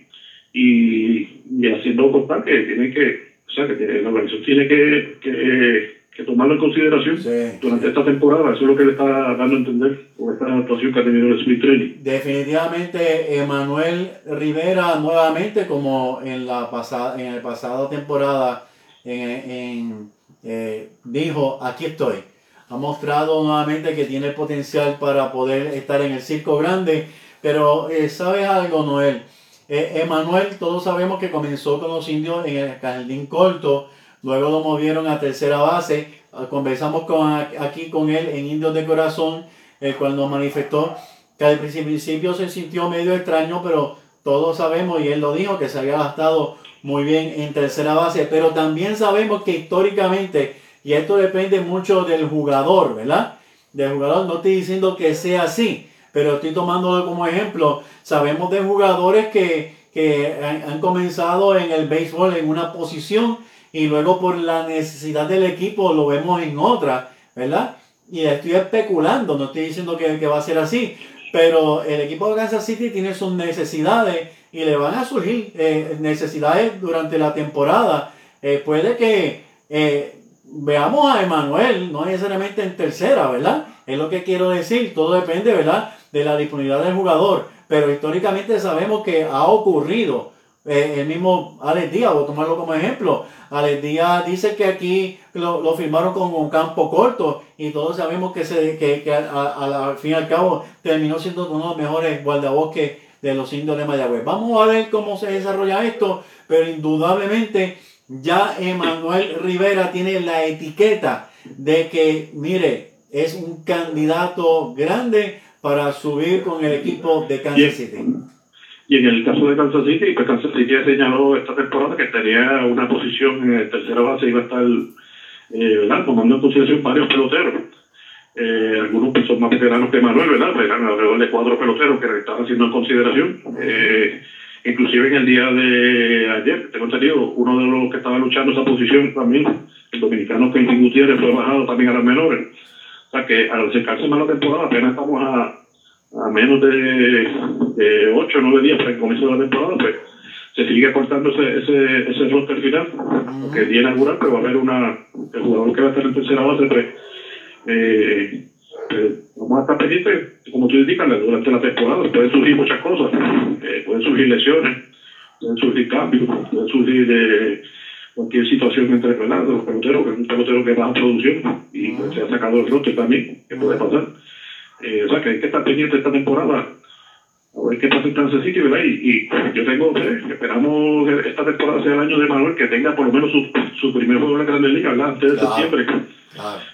y, y haciendo constar que tiene que, o sea, que tiene, la organización tiene que, que que tomarlo en consideración durante esta temporada. Eso es lo que le está dando a entender con esta actuación que ha tenido el Smith Training. Definitivamente, Emanuel Rivera, nuevamente, como en la pasada, en el pasado temporada, en, eh, dijo: Aquí estoy. Ha mostrado nuevamente que tiene el potencial para poder estar en el circo grande. Pero, eh, ¿sabes algo, Noel? Eh, Emanuel, todos sabemos que comenzó con los indios en el jardín corto Luego lo movieron a tercera base. Ah, conversamos con, aquí con él en Indios de Corazón, el cual nos manifestó que al principio se sintió medio extraño, pero todos sabemos, y él lo dijo, que se había gastado muy bien en tercera base. Pero también sabemos que históricamente, y esto depende mucho del jugador, ¿verdad? Del jugador, no estoy diciendo que sea así, pero estoy tomándolo como ejemplo. Sabemos de jugadores que, que han, han comenzado en el béisbol en una posición y luego por la necesidad del equipo lo vemos en otra, ¿verdad? Y estoy especulando, no estoy diciendo que, que va a ser así, pero el equipo de Kansas City tiene sus necesidades y le van a surgir eh, necesidades durante la temporada. Eh, puede que eh, veamos a Emanuel, no necesariamente en tercera, ¿verdad? Es lo que quiero decir, todo depende, ¿verdad? De la disponibilidad del jugador, pero históricamente sabemos que ha ocurrido. El mismo Alex Díaz, voy a tomarlo como ejemplo, Alex Díaz dice que aquí lo, firmaron con un campo corto y todos sabemos que, se, que, al fin y al cabo terminó siendo uno de los mejores guardabosques de los indios de Mayagüez. Vamos a ver cómo se desarrolla esto, pero indudablemente ya Emanuel Rivera tiene la etiqueta de que, mire, es un candidato grande para subir con el equipo de Kansas City. Y en el caso de Kansas City, pues Kansas City señaló esta temporada que tenía una posición en tercera base, iba a estar eh, tomando en consideración varios peloteros. Eh, algunos pues, son más veteranos que Manuel, ¿verdad? Pues, eran alrededor de cuatro peloteros que estaban haciendo en consideración. Eh, inclusive en el día de ayer, tengo entendido, uno de los que estaba luchando esa posición también, el dominicano Kenny Gutiérrez, fue bajado también a las menores. O sea que al acercarse más la temporada, apenas estamos a a menos de, de 8 o 9 días para el comienzo de la temporada, pues se sigue cortando ese, ese, ese roster final, que es día inaugural, pero va a haber una, el jugador que va a estar en tercera base, pues, eh, pues, vamos a estar pendientes, como tú indicas, durante la temporada pueden surgir muchas cosas, eh, pueden surgir lesiones, pueden surgir cambios, pueden surgir eh, cualquier situación entre los peloteros, que es un pelotero que baja producción y pues, se ha sacado el roster también, que puede pasar. Eh, o sea, que hay que estar pendiente esta temporada. A ver qué pasa en Kansas City, ¿verdad? Y, yo tengo esperamos que esta temporada sea el año de Manuel, que tenga por lo menos su, su primer juego en la Grandes Ligas, ¿verdad? Antes de septiembre.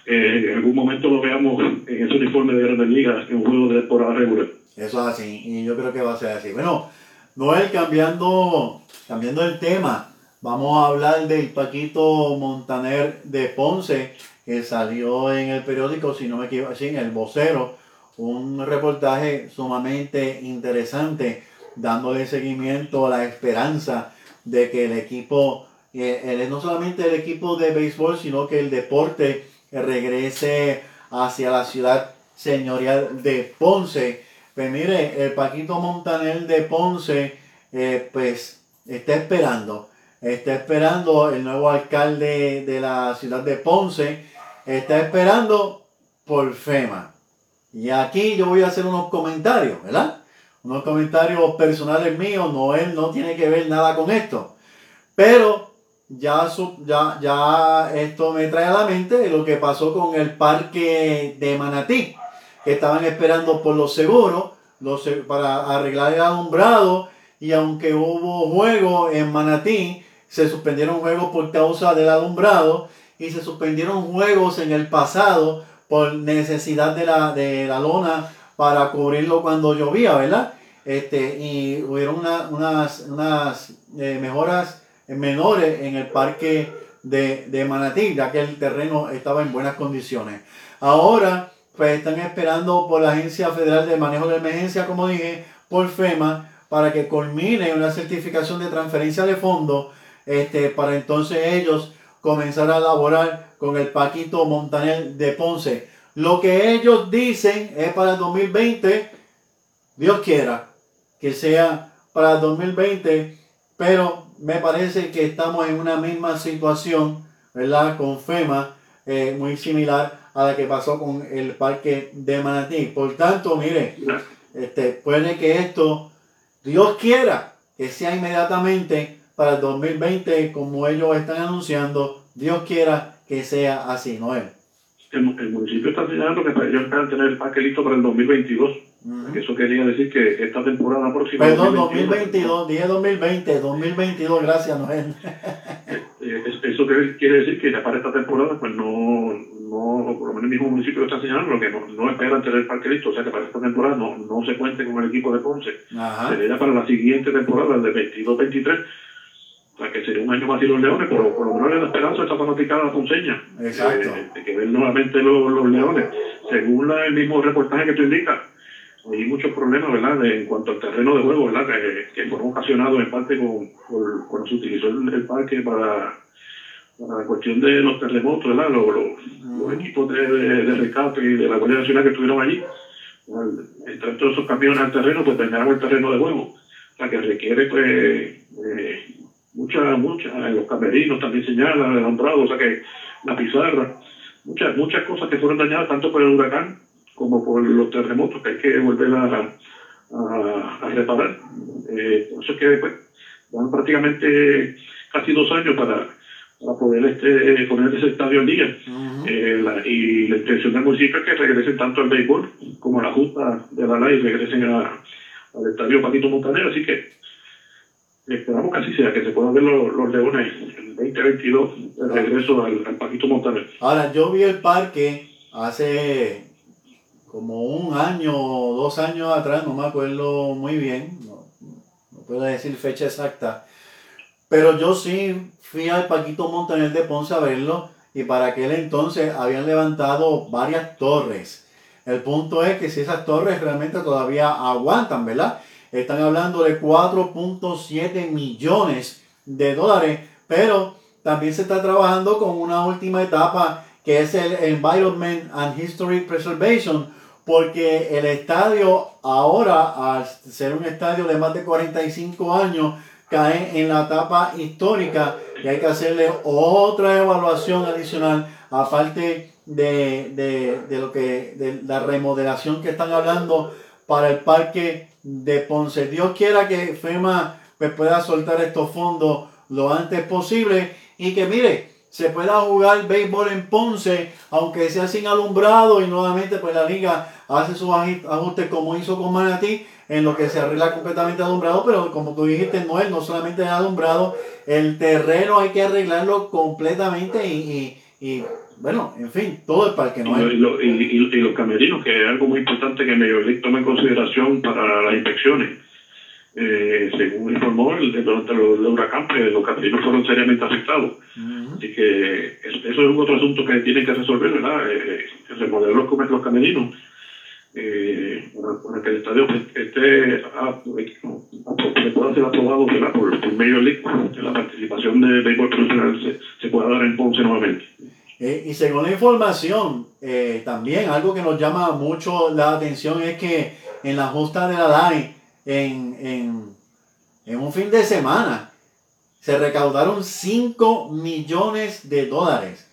Eh, en algún momento lo veamos en ese uniforme de Grandes Ligas, en un juego de temporada regular. Eso es así, y yo creo que va a ser así. Bueno, Noel, cambiando, cambiando el tema, vamos a hablar del Paquito Montaner de Ponce, que salió en el periódico, si no me equivoco, sí, en el vocero, un reportaje sumamente interesante, dándole seguimiento a la esperanza de que el equipo, eh, no solamente el equipo de béisbol, sino que el deporte regrese hacia la ciudad señorial de Ponce. Pues mire, el Paquito Montanel de Ponce, eh, pues está esperando. Está esperando el nuevo alcalde de la ciudad de Ponce. Está esperando por FEMA. Y aquí yo voy a hacer unos comentarios, ¿verdad? Unos comentarios personales míos. No, él no tiene que ver nada con esto. Pero ya, ya, ya esto me trae a la mente lo que pasó con el parque de Manatí. Que estaban esperando por los seguros para arreglar el alumbrado. Y aunque hubo juego en Manatí, se suspendieron juegos por causa del alumbrado y se suspendieron juegos en el pasado por necesidad de la, de la lona para cubrirlo cuando llovía, ¿verdad? Este, y hubieron unas, unas eh, mejoras menores en el parque de, de Manatí, ya que el terreno estaba en buenas condiciones. Ahora, pues están esperando por la Agencia Federal de Manejo de Emergencia, como dije, por FEMA, para que culmine una certificación de transferencia de fondos, este, para entonces ellos comenzar a laborar con el Paquito Montaner de Ponce. Lo que ellos dicen es para el 2020, Dios quiera que sea para el 2020, pero me parece que estamos en una misma situación, ¿verdad? Con FEMA, eh, muy similar a la que pasó con el parque de Manatí. Por tanto, mire, este, puede que esto, Dios quiera, que sea inmediatamente para el 2020, como ellos están anunciando, Dios quiera que sea así, ¿no es? El, el municipio está señalando que ellos esperan tener el parque listo para el 2022. Eso quería decir que esta temporada próxima. Perdón, 2022, dije 2020, 2022, gracias, Noel. Eh, eso quiere decir que ya para esta temporada, pues no, no por lo menos el mismo municipio está señalando que no, no esperan tener el parque listo, o sea que para esta temporada no, no se cuente con el equipo de Ponce. Sería para la siguiente temporada, el de 22-23 o sea, que sería un año más y los leones, por, por lo menos la esperanza está fanaticada ponceña. Exacto. Eh, de que ven nuevamente los, los leones. Según el mismo reportaje que tú indicas, hay muchos problemas, ¿verdad?, en cuanto al terreno de juego, ¿verdad?, que, que fueron ocasionados en parte con, cuando se utilizó el, parque para, para, la cuestión de los terremotos, ¿verdad?, los, los, equipos de, de, rescate y de la Guardia Nacional que estuvieron allí. Entre todos esos camiones al terreno, pues dañaron el terreno de juego. O sea, que requiere, pues, eh, muchas, muchas, los camerinos también señalan, el alumbrado, o sea que la pizarra, muchas, muchas cosas que fueron dañadas tanto por el huracán como por los terremotos que hay que volver a, a, reparar. Eh, eso es que pues, van prácticamente casi dos años para, para poder este, poner ese estadio al día. eh, la, y la intención del municipio es que regresen tanto al béisbol como a la Junta de la ley regresen al estadio Paquito Montaner. Así que esperamos que así sea, que se puedan ver los, los leones en 2022 el regreso al, al Paquito Montaner. Ahora, yo vi el parque hace como un año o dos años atrás, no me acuerdo muy bien, no, no, puedo decir fecha exacta, pero yo sí fui al Paquito Montaner de Ponce a verlo y para aquel entonces habían levantado varias torres. El punto es que si esas torres realmente todavía aguantan, ¿verdad? Están hablando de 4.7 millones de dólares, pero también se está trabajando con una última etapa que es el Environment and History Preservation, porque el estadio ahora, al ser un estadio de más de 45 años, cae en la etapa histórica y hay que hacerle otra evaluación adicional, aparte de, de, de lo que de la remodelación que están hablando para el parque de Ponce. Dios quiera que FEMA pues, pueda soltar estos fondos lo antes posible y que mire, se pueda jugar béisbol en Ponce, aunque sea sin alumbrado y nuevamente pues la liga hace sus ajustes como hizo con Manatí, en lo que se arregla completamente alumbrado, pero como tú dijiste, no es no solamente alumbrado, el terreno hay que arreglarlo completamente y, y, bueno, en fin, todo el parque no y, y, los camerinos, que es algo muy importante que Medio League toma en consideración para las inspecciones. Eh, según informó el, durante el, el huracán, pues, los camerinos fueron seriamente afectados. Así que eso es otro asunto que tienen que resolver, ¿verdad? Eh, remodelar los, los camerinos eh, para, que el estadio esté a, pueda ser aprobado por, por medio de la participación de béisbol profesional se, se, pueda dar en Ponce nuevamente. Eh, y según la información, eh, también algo que nos llama mucho la atención es que en la justa de la LAI, en, en, en un fin de semana, se recaudaron 5 millones de dólares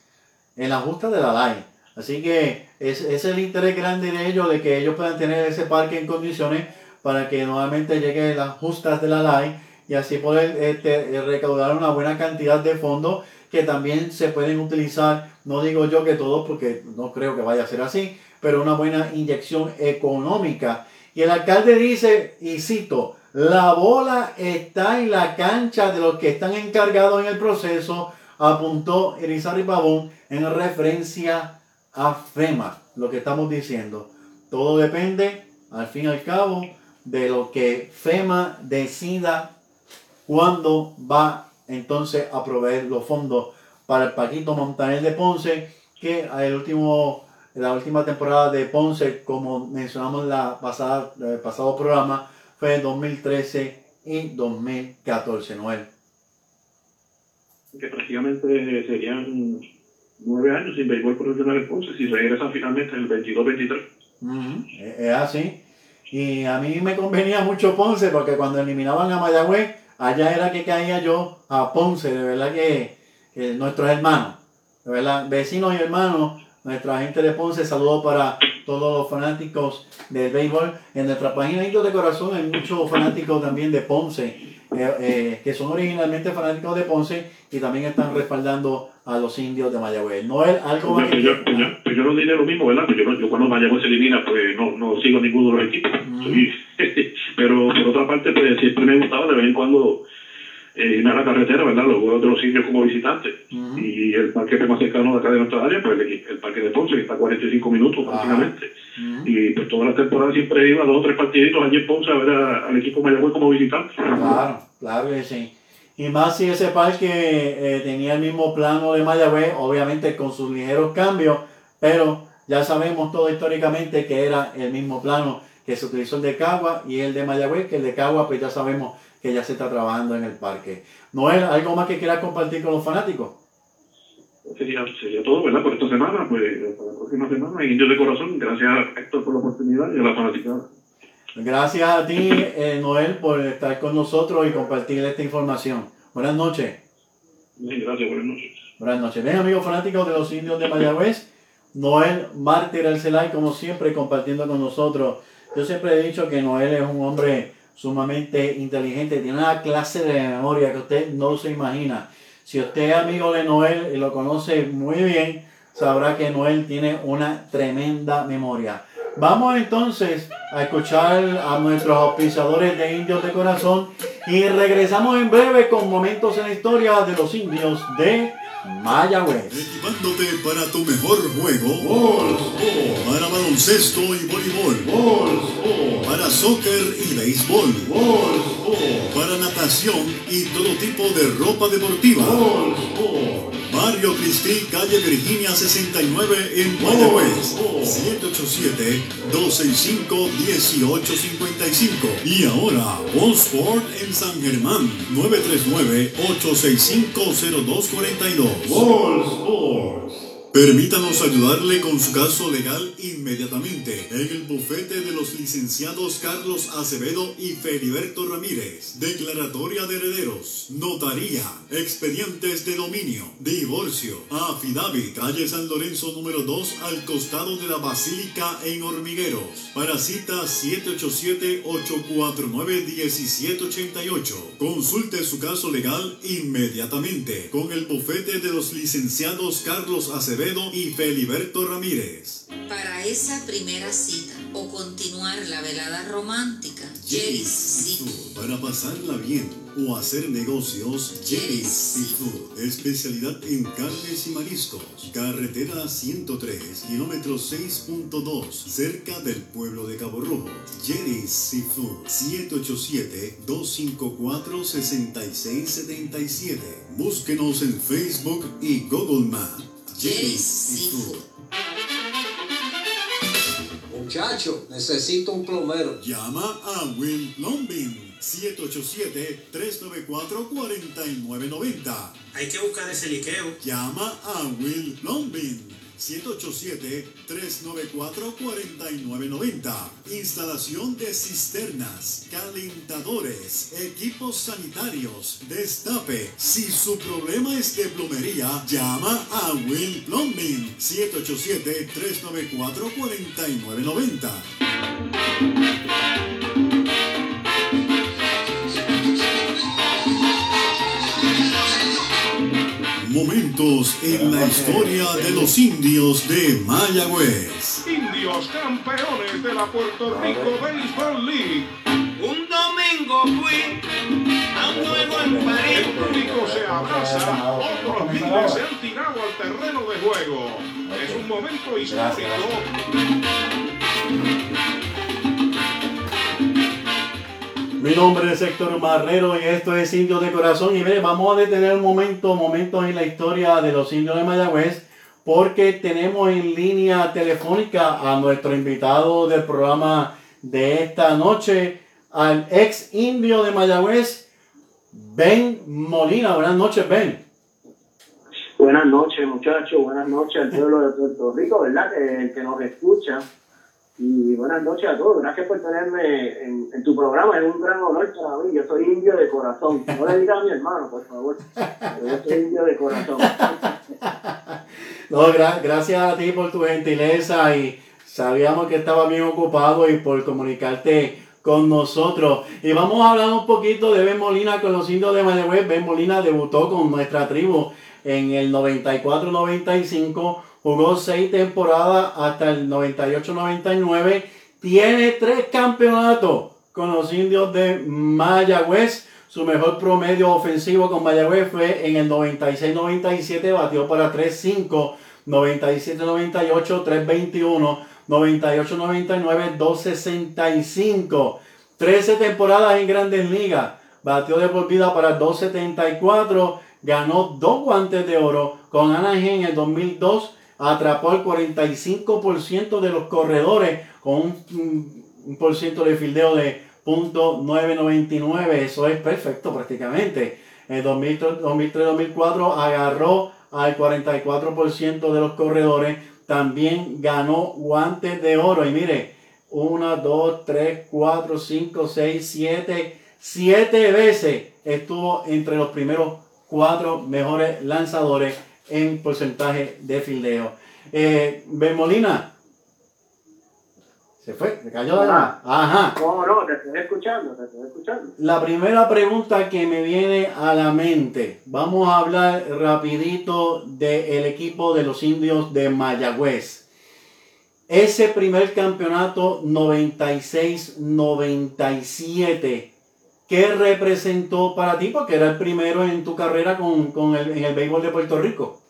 en la justa de la ley. Así que es, es el interés grande de ellos de que ellos puedan tener ese parque en condiciones para que nuevamente lleguen las justas de la ley y así poder este, recaudar una buena cantidad de fondos que también se pueden utilizar, no digo yo que todos porque no creo que vaya a ser así, pero una buena inyección económica. Y el alcalde dice, y cito, la bola está en la cancha de los que están encargados en el proceso, apuntó Erizarri Pavón en referencia a FEMA, lo que estamos diciendo. Todo depende, al fin y al cabo, de lo que FEMA decida cuándo va entonces a proveer los fondos para el Paquito Montaner de Ponce, que el último, la última temporada de Ponce, como mencionamos en la pasada, el pasado programa, fue en 2013 y 2014, Noel. Que prácticamente serían nueve años sin béisbol profesional en Ponce, si regresan finalmente en el 22-23. Es así. Y a mí me convenía mucho Ponce porque cuando eliminaban a Mayagüez, allá era que caía yo a Ponce, de verdad que, nuestros hermanos, de verdad, vecinos y hermanos, nuestra gente de Ponce, saludos para todos los fanáticos del béisbol. En nuestra página de Corazón hay muchos fanáticos también de Ponce, eh, eh, que son originalmente fanáticos de Ponce y también están respaldando a los indios de Mayagüez. No es algo pues yo, pues yo, pues yo, no diré lo mismo, ¿verdad? Pues yo, yo cuando Mayagüez se elimina, pues no, no sigo ninguno de los equipos. pero por otra parte, pues siempre me gustaba de vez en cuando eh, ir a la carretera, ¿verdad? Los juegos de los indios como visitantes. Y el parque más cercano de acá de nuestra área, pues el, parque de Ponce, que está a 45 minutos prácticamente. Y pues todas las temporadas siempre iba dos o tres partiditos allí en Ponce a ver al equipo Mayagüez como visitante. Claro, claro que sí. Y más si ese parque eh, tenía el mismo plano de Mayagüez, obviamente con sus ligeros cambios, pero ya sabemos todo históricamente que era el mismo plano que se utilizó el de Cagua y el de Mayagüez, que el de Cagua pues ya sabemos que ya se está trabajando en el parque. Noel, ¿algo más que quieras compartir con los fanáticos? Sería, sería todo, ¿verdad? Por esta semana, pues para la próxima semana, en Indios de Corazón, gracias a Héctor por la oportunidad y a la fanaticada. Gracias a ti, eh, Noel, por estar con nosotros y compartir esta información. Buenas noches. gracias, buenas noches. Buenas noches. Bien, amigos fanáticos de los indios de Mayagüez, Noel Mártir Arcelay, como siempre, compartiendo con nosotros. Yo siempre he dicho que Noel es un hombre sumamente inteligente, tiene una clase de memoria que usted no se imagina. Si usted es amigo de Noel y lo conoce muy bien, sabrá que Noel tiene una tremenda memoria. Vamos entonces a escuchar a nuestros auspiciadores de Indios de Corazón y regresamos en breve con momentos en la historia de los indios de Mayagüez. Equipándote para tu mejor juego. Para baloncesto y voleibol. Para soccer y béisbol. Para natación y todo tipo de ropa deportiva. Mario Cristi, calle Virginia 69 en Mayagüez. 787-265-1855. Y ahora, Sport en San Germán. 939-865-0242. Sports. Permítanos ayudarle con su caso legal inmediatamente en el bufete de los licenciados Carlos Acevedo y Feriberto Ramírez. Declaratoria de herederos, notaría, expedientes de dominio, divorcio, affidavit, calle San Lorenzo número 2 al costado de la Basílica en Hormigueros. Para cita 787-849-1788. Consulte su caso legal inmediatamente con el bufete de los licenciados Carlos Acevedo y Feliberto Ramírez. Para esa primera cita o continuar la velada romántica, Jerry's Seafood. Para pasarla bien o hacer negocios, Jerry's Seafood. Especialidad en carnes y mariscos. Carretera 103, kilómetro 6.2, cerca del pueblo de Cabo Rojo. Jerry's Seafood. 787-254-6677. Búsquenos en Facebook y Google Maps. Jerry's Seafood. Muchacho, necesito un plomero. Llama a Will Lombin. 787-394-4990. Hay que buscar ese liqueo. Llama a Will Lombin. 787-394-4990. Instalación de cisternas, calentadores, equipos sanitarios, destape. Si su problema es de plomería, llama a Will Plumbing. 787-394-4990. Momentos en la historia de los indios de Mayagüez. Indios campeones de la Puerto Rico Baseball League. Un domingo fui a un juego en París. El público se abraza, otros miles se han tirado al terreno de juego. Es un momento histórico. Mi nombre es Héctor Marrero y esto es Indios de Corazón. Y ve, vamos a detener un momento, momentos en la historia de los indios de Mayagüez, porque tenemos en línea telefónica a nuestro invitado del programa de esta noche, al ex indio de Mayagüez, Ben Molina. Buenas noches, Ben. Buenas noches, muchachos. Buenas noches al pueblo de Puerto Rico, ¿verdad? Que, que nos escucha. Y buenas noches a todos. Gracias por tenerme en, tu programa. Es un gran honor para mí. Yo soy indio de corazón. No le digas a mi hermano, por favor. Pero yo soy indio de corazón. no, gracias a ti por tu gentileza y sabíamos que estaba bien ocupado y por comunicarte con nosotros. Y vamos a hablar un poquito de Ben Molina con los indios de Mayagüez. Ben Molina debutó con nuestra tribu en el 94-95 Jugó seis temporadas hasta el 98-99. Tiene tres campeonatos con los indios de Mayagüez. Su mejor promedio ofensivo con Mayagüez fue en el 96-97, batió para 3-5, 97-98, 3-21, 98-99, 2-65. 13 temporadas en Grandes Ligas, batió de por para 2-74, ganó dos guantes de oro con Anaheim en el 2002 atrapó el 45% de los corredores con un, por ciento de fildeo de .999. Eso es perfecto prácticamente. En 2003-2004 agarró al 44% de los corredores. También ganó guantes de oro. Y mire, 1, 2, 3, 4, 5, 6, 7, 7 veces estuvo entre los primeros cuatro mejores lanzadores en porcentaje de fildeo. Eh, ben Molina. Se fue, se cayó de la Ajá. No, te estoy escuchando, te estoy escuchando. La primera pregunta que me viene a la mente, vamos a hablar rapidito del equipo de los indios de Mayagüez. Ese primer campeonato 96-97 ¿qué representó para ti? Porque era el primero en tu carrera con, con el, en el béisbol de Puerto Rico.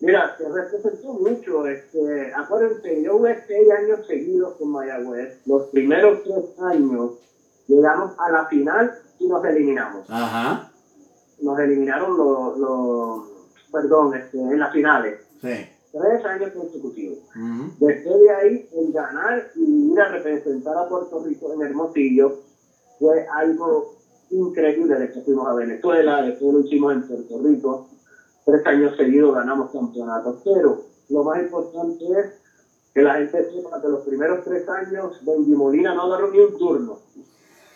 Mira, te representó mucho. Este, acuérdense, yo jugué seis años seguidos con Mayagüez. Los primeros tres años llegamos a la final y nos eliminamos. Ajá. Nos eliminaron los, los perdón, este, en las finales. Sí. Tres años consecutivos. Después de ahí, el ganar y ir a representar a Puerto Rico en Hermosillo fue algo increíble de que fuimos a Venezuela, después lo hicimos en Puerto Rico, tres años seguidos ganamos campeonatos, pero lo más importante es que la gente sepa que los primeros tres años Benji Molina no agarró ni un turno.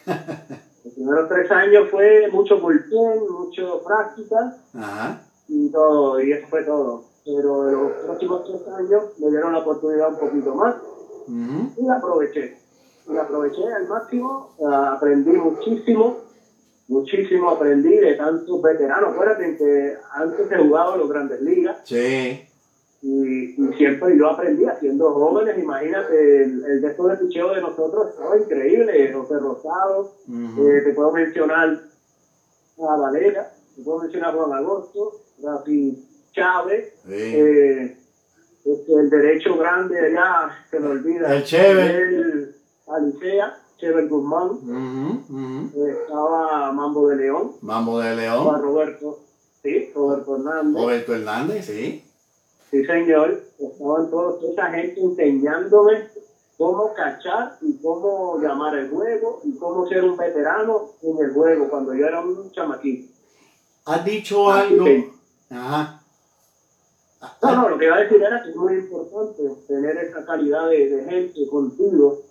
Los primeros tres años fue mucho bullpen, mucho práctica. Y todo, y eso fue todo. Pero en los próximos tres años me dieron la oportunidad un poquito más. Y la aproveché y aproveché al máximo, aprendí muchísimo, muchísimo aprendí de tantos veteranos. Acuérdate que antes he jugado en las grandes ligas. Sí. Y, siempre yo aprendí haciendo jóvenes, imagínate, el, el de de picheo de nosotros estaba increíble, José Rosado, eh, te puedo mencionar a Valera, te puedo mencionar a Juan Agosto, Rafi Chávez, eh, este, el derecho grande allá, se me olvida. El Chévere. Alicea, Chever Guzmán, eh, estaba Mambo de León. Mambo de León. Estaba Roberto, sí, Roberto Hernández. Roberto Hernández, sí. Sí, señor. Estaban todos, esa gente enseñándome cómo cachar y cómo llamar el juego y cómo ser un veterano en el juego cuando yo era un chamaquito. ¿Has dicho algo? Ajá. No, no, lo que iba a decir era que es muy importante tener esa calidad de, gente contigo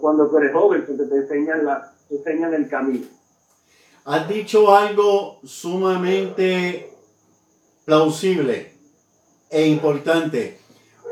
cuando eres joven, porque te enseñan, la, te enseñan el camino. Has dicho algo sumamente plausible e importante.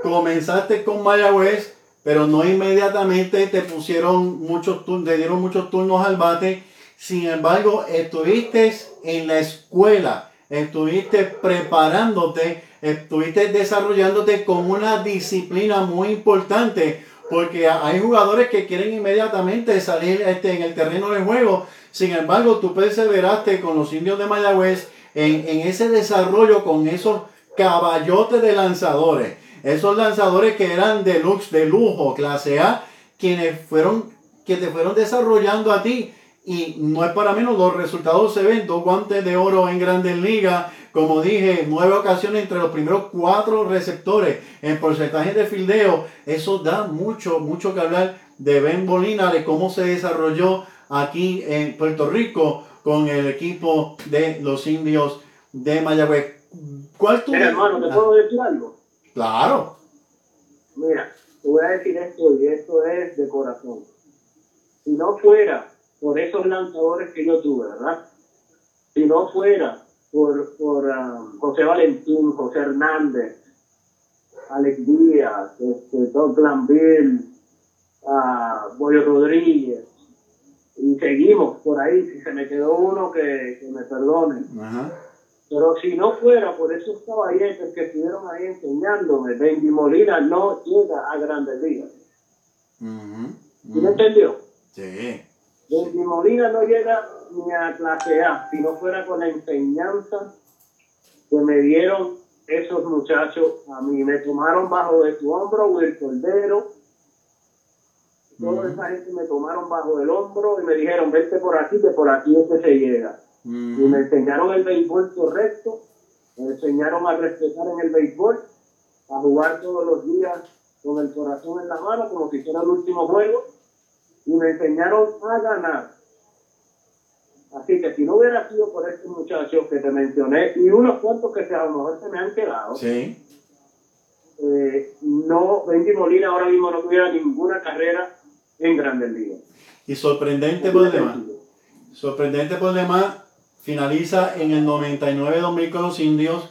Comenzaste con Mayagüez, pero no inmediatamente te pusieron muchos te dieron muchos turnos al bate. Sin embargo, estuviste en la escuela, estuviste preparándote, estuviste desarrollándote con una disciplina muy importante, porque hay jugadores que quieren inmediatamente salir este, en el terreno de juego. Sin embargo, tú perseveraste con los indios de Mayagüez en, en ese desarrollo con esos caballotes de lanzadores. Esos lanzadores que eran de lux, de lujo, clase A, quienes fueron, que te fueron desarrollando a ti. Y no es para menos, los resultados se ven, dos guantes de oro en grandes ligas, como dije, nueve ocasiones entre los primeros cuatro receptores en porcentaje de fildeo. Eso da mucho, mucho que hablar de Ben Bolina, de cómo se desarrolló aquí en Puerto Rico con el equipo de los indios de Mayagüez. ¿Cuál tu... Mira, hermano, ¿te puedo decir algo? Claro. Mira, te voy a decir esto y esto es de corazón. Si no fuera por esos lanzadores que yo tuve, ¿verdad? Si no fuera por, por um, José Valentín, José Hernández, Alex Díaz, este, Don Glanville, uh, Boyo Rodríguez, y seguimos por ahí, si se me quedó uno que, que me perdone. Ajá pero si no fuera por esos caballeros que estuvieron ahí enseñándome, Bendy Molina no llega a grandes ligas. me entendió? Sí. Bendy Molina no llega ni a clase A, si no fuera con la enseñanza que me dieron esos muchachos a mí. Me tomaron bajo de su hombro, Will Cordero. Toda esa gente me tomaron bajo el hombro y me dijeron, vete por aquí, que por aquí es que se llega. Y me enseñaron el béisbol correcto, me enseñaron a respetar en el béisbol, a jugar todos los días con el corazón en la mano, como si fuera el último juego, y me enseñaron a ganar. Así que si no hubiera sido por estos muchachos que te mencioné, y unos cuantos que a lo mejor se me han quedado, sí. eh, no, Benji Molina ahora mismo no tuviera ninguna carrera en Grandes Ligas. Y sorprendente por demás. Sorprendente por demás finaliza en el 99-2000 con los indios,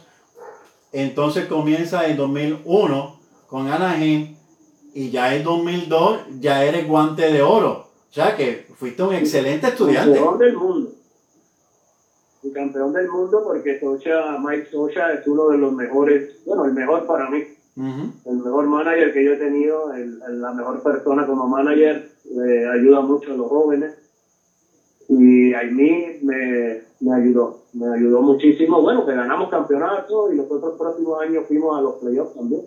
entonces comienza en 2001 con Anaheim y ya en 2002 ya eres guante de oro. O sea que fuiste un excelente estudiante. Del mundo. Y campeón del mundo porque Socha, Mike Socha es uno de los mejores, bueno, el mejor para mí. El mejor manager que yo he tenido, la mejor persona como manager, le ayuda mucho a los jóvenes. Y a mí me, me ayudó, me ayudó muchísimo. Bueno, que ganamos campeonato y los otros próximos años fuimos a los playoffs también.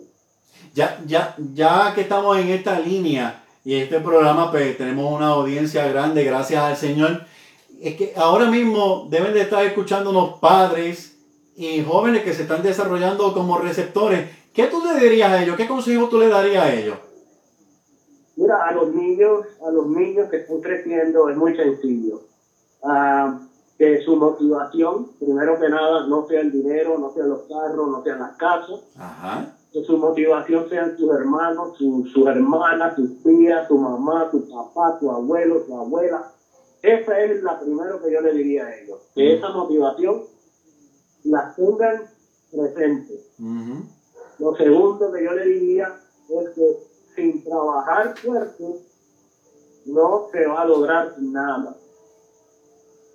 Ya, ya, ya que estamos en esta línea y este programa, pues tenemos una audiencia grande, gracias al Señor. Es que ahora mismo deben de estar escuchándonos padres y jóvenes que se están desarrollando como receptores. ¿Qué tú le dirías a ellos? ¿Qué consejo tú le darías a ellos? Mira, a los niños, a los niños que están creciendo es muy sencillo. Uh, que su motivación, primero que nada, no sea el dinero, no sean los carros, no sean las casas, que su motivación sean sus hermanos, sus hermanas, sus tías, su mamá, su papá, su abuelo, su abuela. Esa es la primero que yo le diría a ellos, que mm. esa motivación la tengan presente. Lo segundo que yo le diría es que sin trabajar fuerte no se va a lograr nada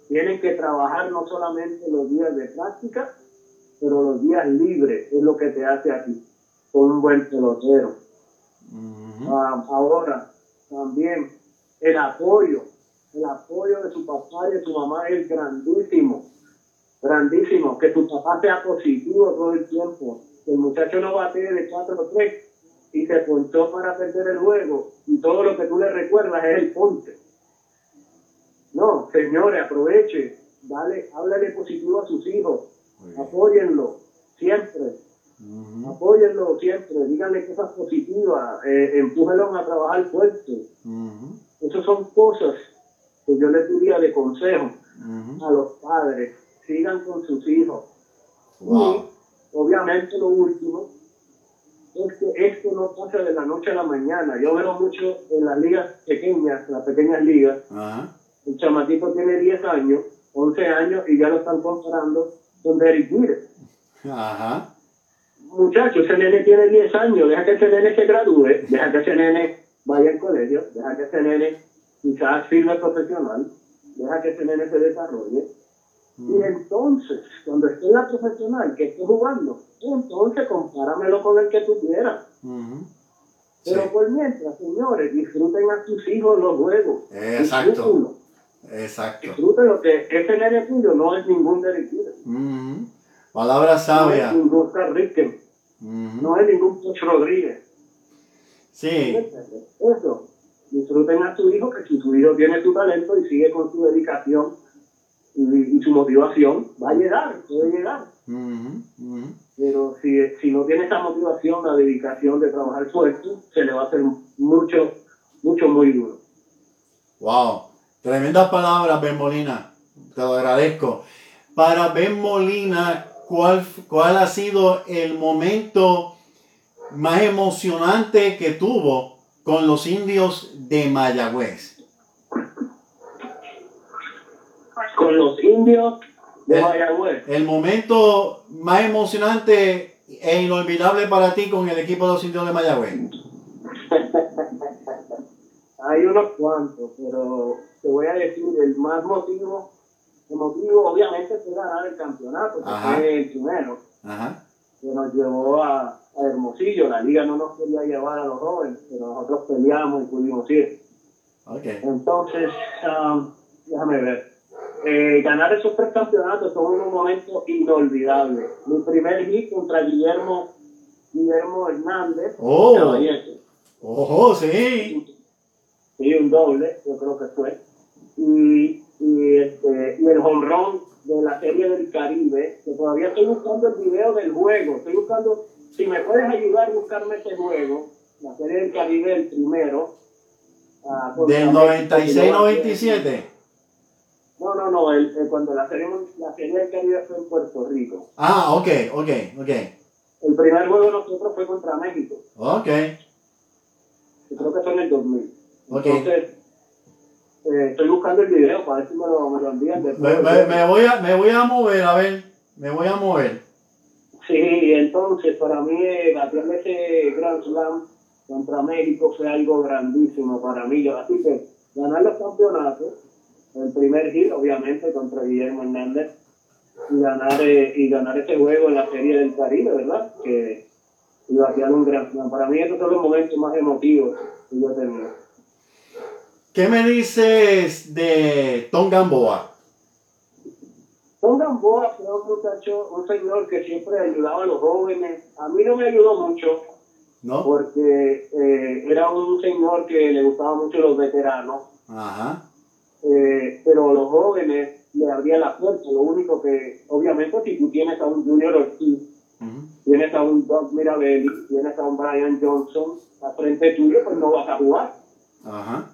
tienen que trabajar no solamente los días de práctica, pero los días libres es lo que te hace aquí, con un buen pelotero. Ah, ahora, también el apoyo, el apoyo de su papá y de su mamá es grandísimo, grandísimo, que tu papá sea positivo todo el tiempo, que el muchacho no bate de 4 o 3 y se ponchó para perder el juego y todo lo que tú le recuerdas es el ponte no, señores, aproveche, dale, háblale positivo a sus hijos, apóyenlo siempre, apóyenlo siempre, díganle cosas positivas, eh, a trabajar fuerte. Esas son cosas yo les diría de consejo a los padres, sigan con sus hijos. Y obviamente lo último es que esto no pasa de la noche a la mañana. Yo veo mucho en las ligas pequeñas, las pequeñas ligas, el chamatito tiene 10 años, 11 años y ya lo están comparando con Derek Jeter. Ajá. Muchachos, ese nene tiene 10 años, deja que ese nene se gradúe, deja que ese nene vaya al colegio, deja que ese nene quizás sirva profesional, deja que ese nene se desarrolle. Y entonces, cuando esté en la profesional, que esté jugando, entonces compáramelo con el que tú quieras. Pero por mientras, señores, disfruten a sus hijos los juegos. Exacto. Exacto. Disfruten lo que ese nene tuyo no es ningún derecho. Palabra sabia. No es ningún Carrique. No es ningún Rodríguez. Sí. Eso. Disfruten a su hijo, que si su hijo tiene su talento y sigue con su dedicación y, su motivación, va a llegar, puede llegar. Pero si, si no tiene esa motivación, la dedicación de trabajar fuerte, se le va a hacer mucho, mucho, muy duro. Wow, tremendas palabras, Ben Molina. Te lo agradezco. Para Ben Molina, ¿cuál, cuál ha sido el momento más emocionante que tuvo con los indios de Mayagüez? Con los indios de Mayagüez. El momento más emocionante e inolvidable para ti con el equipo de los indios de Mayagüez. Hay unos cuantos, pero te voy a decir, el más motivo, el motivo obviamente fue ganar el campeonato, que fue el primero, que nos llevó a, Hermosillo. La liga no nos quería llevar a los jóvenes, pero nosotros peleamos y pudimos ir. Entonces, um, déjame ver. Eh, ganar esos tres campeonatos son un momento inolvidable. Mi primer hit contra Guillermo, Guillermo Hernández. Oh, ojo, sí. Sí, un doble, yo creo que fue. Y, y, este, y el honrón de la Serie del Caribe, que todavía estoy buscando el video del juego. Estoy buscando, si me puedes ayudar a buscarme ese juego, la Serie del Caribe, el primero. Uh, ¿Del 96-97? No, no, no, el, cuando la serie, la serie del Caribe fue en Puerto Rico. Ah, ok, ok, ok. El primer juego de nosotros fue contra México. Ok. Yo creo que fue en el 2000. Okay. Entonces, eh, estoy buscando el video para ver si me lo, me lo envían después. Me, me, voy a, me voy a mover, a ver, me voy a mover. Sí, entonces para mí eh, batir ese Grand Slam contra México fue algo grandísimo para mí. Así que ganar los campeonatos el primer hit, obviamente, contra Guillermo Hernández y ganar, eh, y ganar ese juego en la Serie del Caribe, ¿verdad? Que iba a ser un gran plan. Para mí, esos son los momentos más emotivos que yo he tenido. ¿Qué me dices de Tom Gamboa? Tom Gamboa fue un muchacho, un señor que siempre ayudaba a los jóvenes. A mí no me ayudó mucho, ¿No? porque eh, era un señor que le gustaba mucho los veteranos. Ajá eh, pero a los jóvenes le abría la puerta. Lo único que, obviamente, si tú tienes a un Junior Ortiz, tienes a un Doug Mirabelli, tienes a un Brian Johnson a frente tuyo, pues no vas a jugar. Ajá.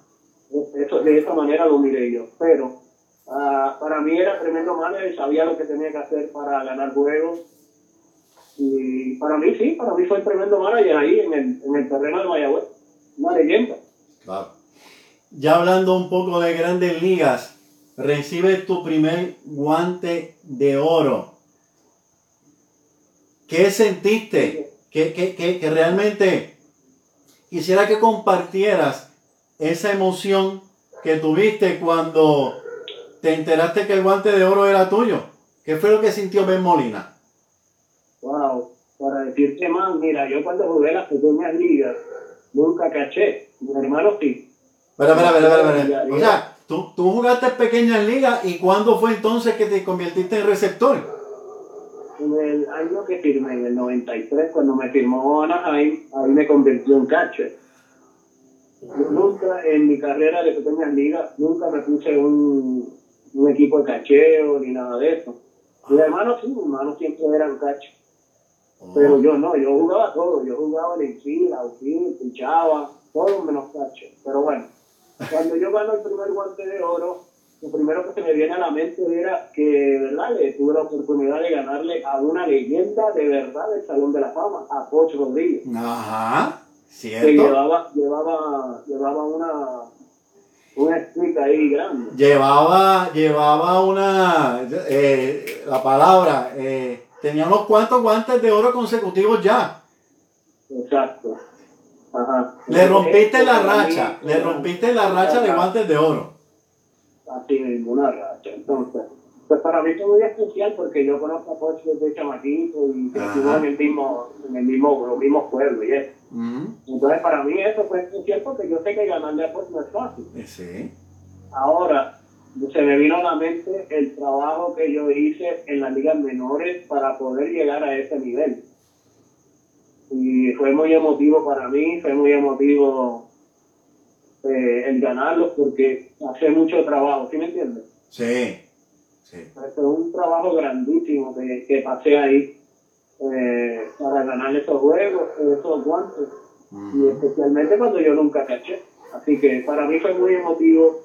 Eso, de esa manera lo miré yo. Pero uh, para mí era tremendo manager, sabía lo que tenía que hacer para ganar juegos. Y para mí sí, para mí fue tremendo manager ahí en el, en el terreno de Mayagüez. Una leyenda. Claro. Ya hablando un poco de grandes ligas, recibe tu primer guante de oro. ¿Qué sentiste? Que, que, realmente quisiera que compartieras esa emoción que tuviste cuando te enteraste que el guante de oro era tuyo. ¿Qué fue lo que sintió Ben Molina? Wow, para decirte más, mira, yo cuando jugué las pequeñas ligas nunca caché. Mi hermano sí, Espera, espera, espera, espera. O sea, tú, tú jugaste pequeñas ligas y ¿cuándo fue entonces que te convertiste en receptor? En el año que firmé, en el 93, cuando me firmó Anaheim, ahí me convirtió en catcher. Yo nunca, en mi carrera de pequeñas ligas, nunca me puse un, un equipo de cacheo ni nada de eso. Mi hermano sí, mi hermano siempre era un catcher. Pero yo no, yo jugaba todo. Yo jugaba en el fila, pinchaba, todo menos catcher. Pero bueno, cuando yo gano el primer guante de oro, lo primero que se me viene a la mente era que, ¿verdad? Le tuve la oportunidad de ganarle a una leyenda de verdad del Salón de la Fama, a Poch Rodríguez. Ajá, cierto. Que llevaba, llevaba, llevaba una, una streak ahí grande. Llevaba, llevaba una, eh, la palabra, eh, tenía unos cuantos guantes de oro consecutivos ya. Exacto. Ajá. Le rompiste la racha, le rompiste la racha de guantes de oro. Así mismo, una racha. Entonces, pues para mí fue muy especial porque yo conozco a Poch desde chamaquito y crecimos en el mismo, en el mismo, los mismos pueblos Entonces para mí eso fue especial porque yo sé que ganarle a Poch no es fácil. Sí. Ahora, se me vino a la mente el trabajo que yo hice en las ligas menores para poder llegar a ese nivel. Y fue muy emotivo para mí, fue muy emotivo eh, el ganarlo porque hace mucho trabajo, ¿sí me entiendes? Sí. sí. Fue un trabajo grandísimo que, que pasé ahí eh, para ganar esos juegos, esos guantes, y especialmente cuando yo nunca caché. Así que para mí fue muy emotivo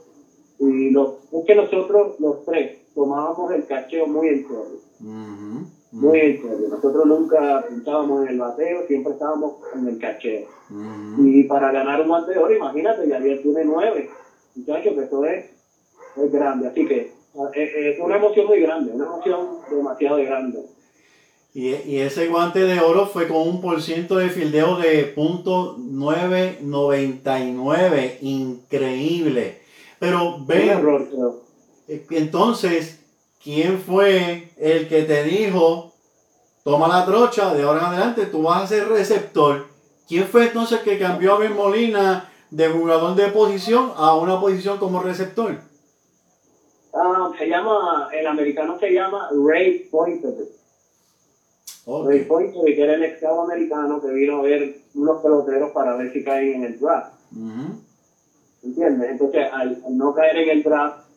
y lo, es que nosotros los tres tomábamos el cacheo muy en serio. Muy en serio. Nosotros nunca pensábamos en el bateo, siempre estábamos en el cacheo. Y para ganar un guante de oro, imagínate, ya tiene nueve. Muchachos, que eso es, es grande. Así que es una emoción muy grande, una emoción demasiado grande. Y, y, ese guante de oro fue con un por ciento de fildeo de .999, increíble. Pero ven, entonces, ¿quién fue el que te dijo, toma la trocha, de ahora en adelante tú vas a ser receptor? ¿Quién fue entonces que cambió a Ben Molina de jugador de posición a una posición como receptor? Ah, se llama, el americano se llama Ray Pointer. Ray Pointer, que era el esclavo americano que vino a ver unos peloteros para ver si caen en el draft. ¿Entiendes? Entonces, al, no caer en el draft,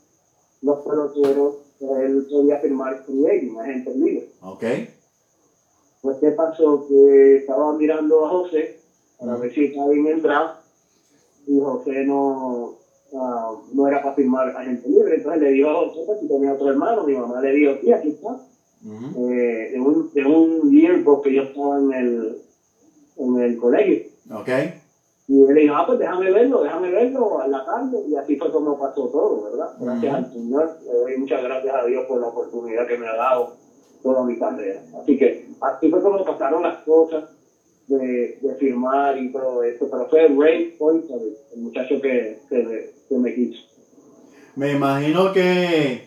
los peloteros, él podía firmar free agent, agente libre. Ok. Pues, ¿qué pasó? Que estaba mirando a José para ver si caía en el draft y José no, uh, no era para firmar agente libre. Entonces le dijo a José, pues si tenía otro hermano, mi mamá le dijo, sí, aquí está. Eh, de, un, de un yearbook que yo estaba en el, en el colegio. Ok. Y él dijo, ah, pues déjame verlo, déjame verlo a la tarde. Y así fue como pasó todo, ¿verdad? Gracias al Señor. Le doy muchas gracias a Dios por la oportunidad que me ha dado toda mi carrera. Así que así fue como pasaron las cosas de, de firmar y todo esto. Pero fue Ray Pointer, el muchacho que, que, que me quiso. Me imagino que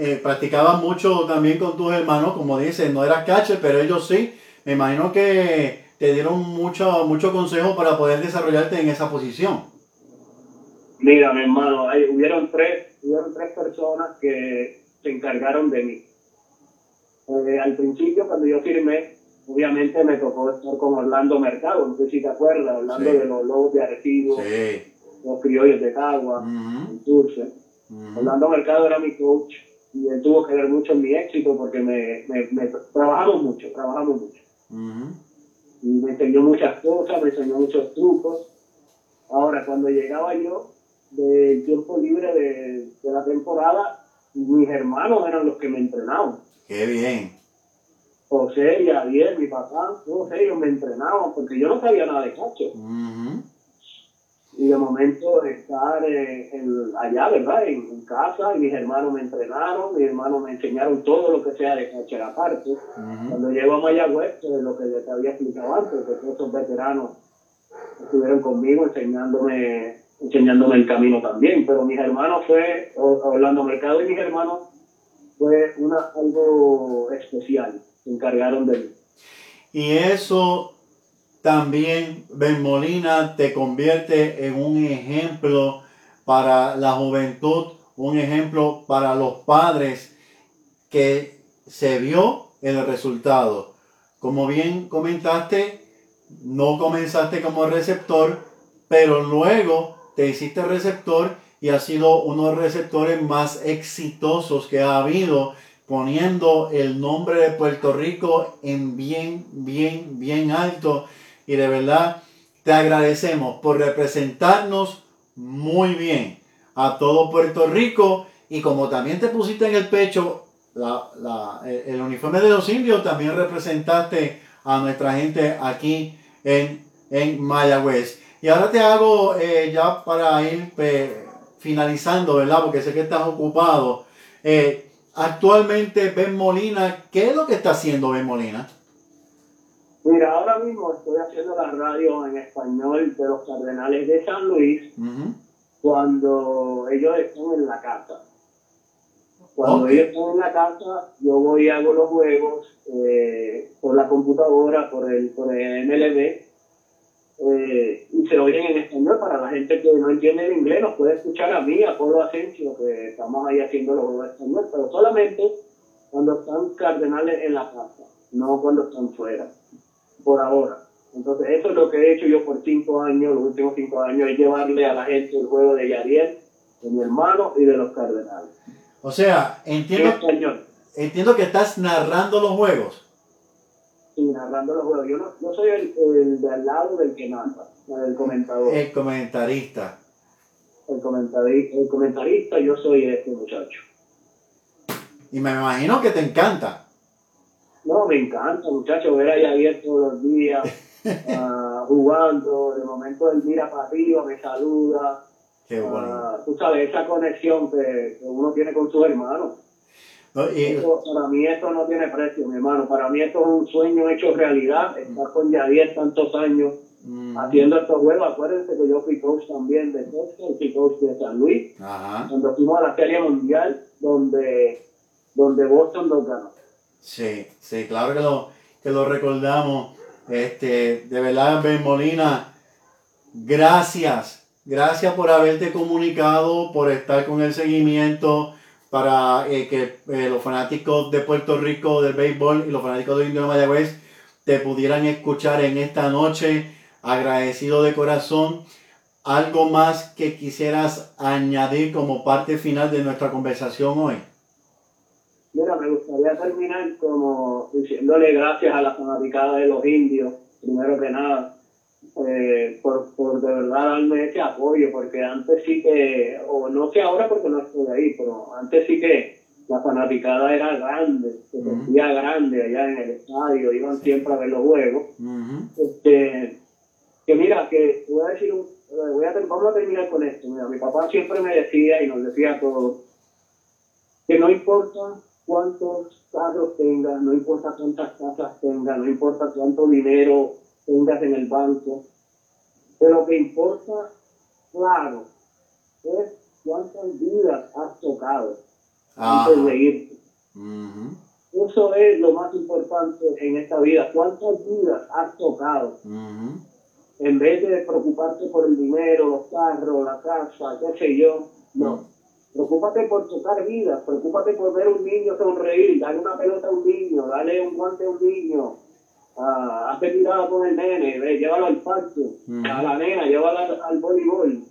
eh, practicabas mucho también con tus hermanos, como dices, no eras catcher, pero ellos sí. Me imagino que te dieron mucho, mucho consejo para poder desarrollarte en esa posición. Mira, mi hermano, hay, hubieron, tres, hubieron tres personas que se encargaron de mí. Eh, al principio, cuando yo firmé, obviamente me tocó estar con Orlando Mercado, no sé si te acuerdas, hablando de los Lobos de Arecibo, los Criollos de Cagua, uh Dulce. Orlando Mercado era mi coach y él tuvo que ver mucho en mi éxito porque me, me, me trabajamos mucho, trabajamos mucho. Y me enseñó muchas cosas, me enseñó muchos trucos. Ahora, cuando llegaba yo del tiempo libre de, de la temporada, mis hermanos eran los que me entrenaban. Qué bien. José y Javier, mi papá, todos ellos me entrenaban porque yo no sabía nada de cacho. Y de momento estar eh, en, allá, ¿verdad? En, en, casa, y mis hermanos me entrenaron, mis hermanos me enseñaron todo lo que sea de cacho aparte. Cuando llego a Mayagüez, pues, lo que te había explicado antes, que todos esos veteranos estuvieron conmigo enseñándome enseñándome el camino también. Pero mis hermanos fue, Orlando Mercado y mis hermanos, fue una, algo especial. Se encargaron de mí. Y eso también, Ben Molina, te convierte en un ejemplo para la juventud, un ejemplo para los padres que se vio el resultado. Como bien comentaste, no comenzaste como receptor, pero luego te hiciste receptor y has sido uno de los receptores más exitosos que ha habido, poniendo el nombre de Puerto Rico en bien, bien, bien alto. Y de verdad te agradecemos por representarnos muy bien a todo Puerto Rico y como también te pusiste en el pecho el uniforme de los indios, también representaste a nuestra gente aquí en, en Mayagüez. Y ahora te hago eh, ya para ir finalizando, ¿verdad? Porque sé que estás ocupado. Eh, actualmente Ben Molina, ¿qué es lo que está haciendo Ben Molina? Mira, ahora mismo estoy haciendo la radio en español de los Cardenales de San Luis cuando ellos están en la casa. Cuando ellos están en la casa, yo voy y hago los juegos eh, por la computadora, por el, por el MLB, eh, y se oyen en español. Para la gente que no entiende el inglés, nos puede escuchar a mí, a Pablo Asensio, que estamos ahí haciendo los juegos en español, pero solamente cuando están cardenales en la casa, no cuando están fuera, por ahora. Entonces, eso es lo que he hecho yo por cinco años, los últimos cinco años, es llevarle a la gente el juego de Yariel, de mi hermano y de los cardenales. O sea, entiendo, entiendo que estás narrando los juegos. Sí, narrando los juegos. Yo, no, yo soy el, el, de al lado del que narra, el comentador. El comentarista. El, comentarista, el comentarista, yo soy este muchacho. Y me imagino que te encanta. No, me encanta, muchacho, ver a Javier todos los días uh, jugando. De momento él mira para arriba, me saluda. Qué bueno. Uh, tú sabes, esa conexión que, que uno tiene con sus hermanos para mí esto no tiene precio, mi hermano. Para mí esto es un sueño hecho realidad. Estar con Yadier tantos años mm. haciendo estos juegos. Acuérdense que yo fui coach también de Texas, fui coach de San Luis. Cuando fuimos a la Serie Mundial, donde, donde Boston nos ganó. Sí, sí, claro que lo, que lo recordamos. Este, de verdad, Ben Molina, gracias. Gracias por haberte comunicado, por estar con el seguimiento para eh, que eh, los fanáticos de Puerto Rico del béisbol y los fanáticos de Indio de Mayagüez te pudieran escuchar en esta noche. Agradecido de corazón. ¿Algo más que quisieras añadir como parte final de nuestra conversación hoy? Mira, me terminar como diciéndole gracias a la fanaticada de los indios, primero que nada, eh, por, por de verdad darme ese apoyo, porque antes sí que, o no sé ahora porque no estoy ahí, pero antes sí que la fanaticada era grande, se sentía grande allá en el estadio, iban siempre a ver los juegos. este, que mira, que voy a decir, voy a, vamos a terminar con esto. Mira, mi papá siempre me decía y nos decía a todos que no importa cuántos carros tengas, no importa cuántas casas tengas, no importa cuánto dinero tengas en el banco. Pero lo que importa, claro, es cuántas vidas has tocado antes de irte. Eso es lo más importante en esta vida. ¿Cuántas vidas has tocado? En vez de preocuparte por el dinero, los carros, la casa, qué sé yo, no. Preocúpate por tocar vidas, preocúpate por ver a un niño sonreír, darle una pelota a un niño, darle un guante a un niño, uh, hazte con el nene, ve, llévalo al parque, a la nena, llévala al, al voleibol,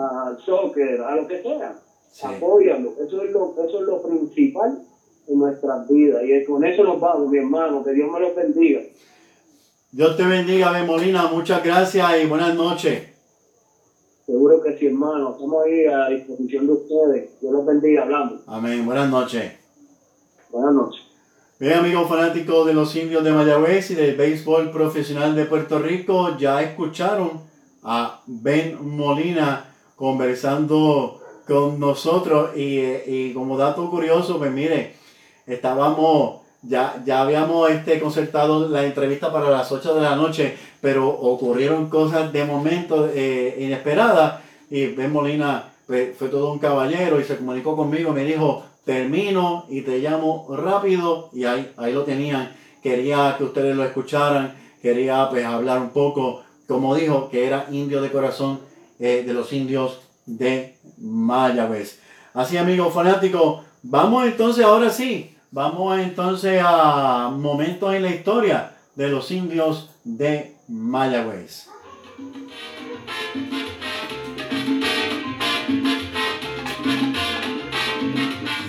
al soccer, a lo que sea. Sí. Apóyalo. Eso es, lo, eso es lo principal en nuestras vidas. Y con eso nos vamos, mi hermano. Que Dios me los bendiga. Dios te bendiga, Ben Molina. Muchas gracias y buenas noches. Hermano. Estamos ahí a disposición de ustedes. Dios los bendiga. Hablamos. Amén. Buenas noches. Buenas noches. Bien, amigos fanáticos de los indios de Mayagüez y del béisbol profesional de Puerto Rico, ya escucharon a Ben Molina conversando con nosotros y, como dato curioso, pues mire, estábamos, ya, ya habíamos este, concertado la entrevista para las 8 de la noche, pero ocurrieron cosas de momento eh, inesperadas y Ben Molina fue todo un caballero y se comunicó conmigo, me dijo, termino y te llamo rápido y ahí, ahí lo tenían. Quería que ustedes lo escucharan, quería pues hablar un poco, como dijo, que era indio de corazón eh, de los indios de Mayagüez. Así amigos fanáticos, vamos entonces ahora sí, vamos entonces a momentos en la historia de los indios de Mayagüez.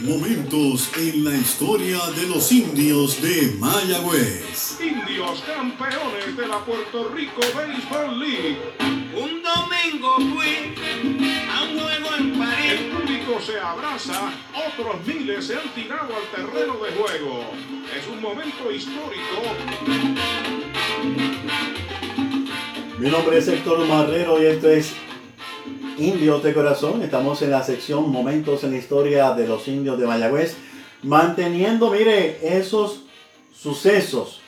Momentos en la historia de los indios de Mayagüez. Indios campeones de la Puerto Rico Baseball League. Un domingo fui a un juego en París. El público se abraza, otros miles se han tirado al terreno de juego. Es un momento histórico. Mi nombre es Héctor Marrero y esto es Indios de Corazón. Estamos en la sección Momentos en la Historia de los Indios de Mayagüez. Manteniendo, mire, esos sucesos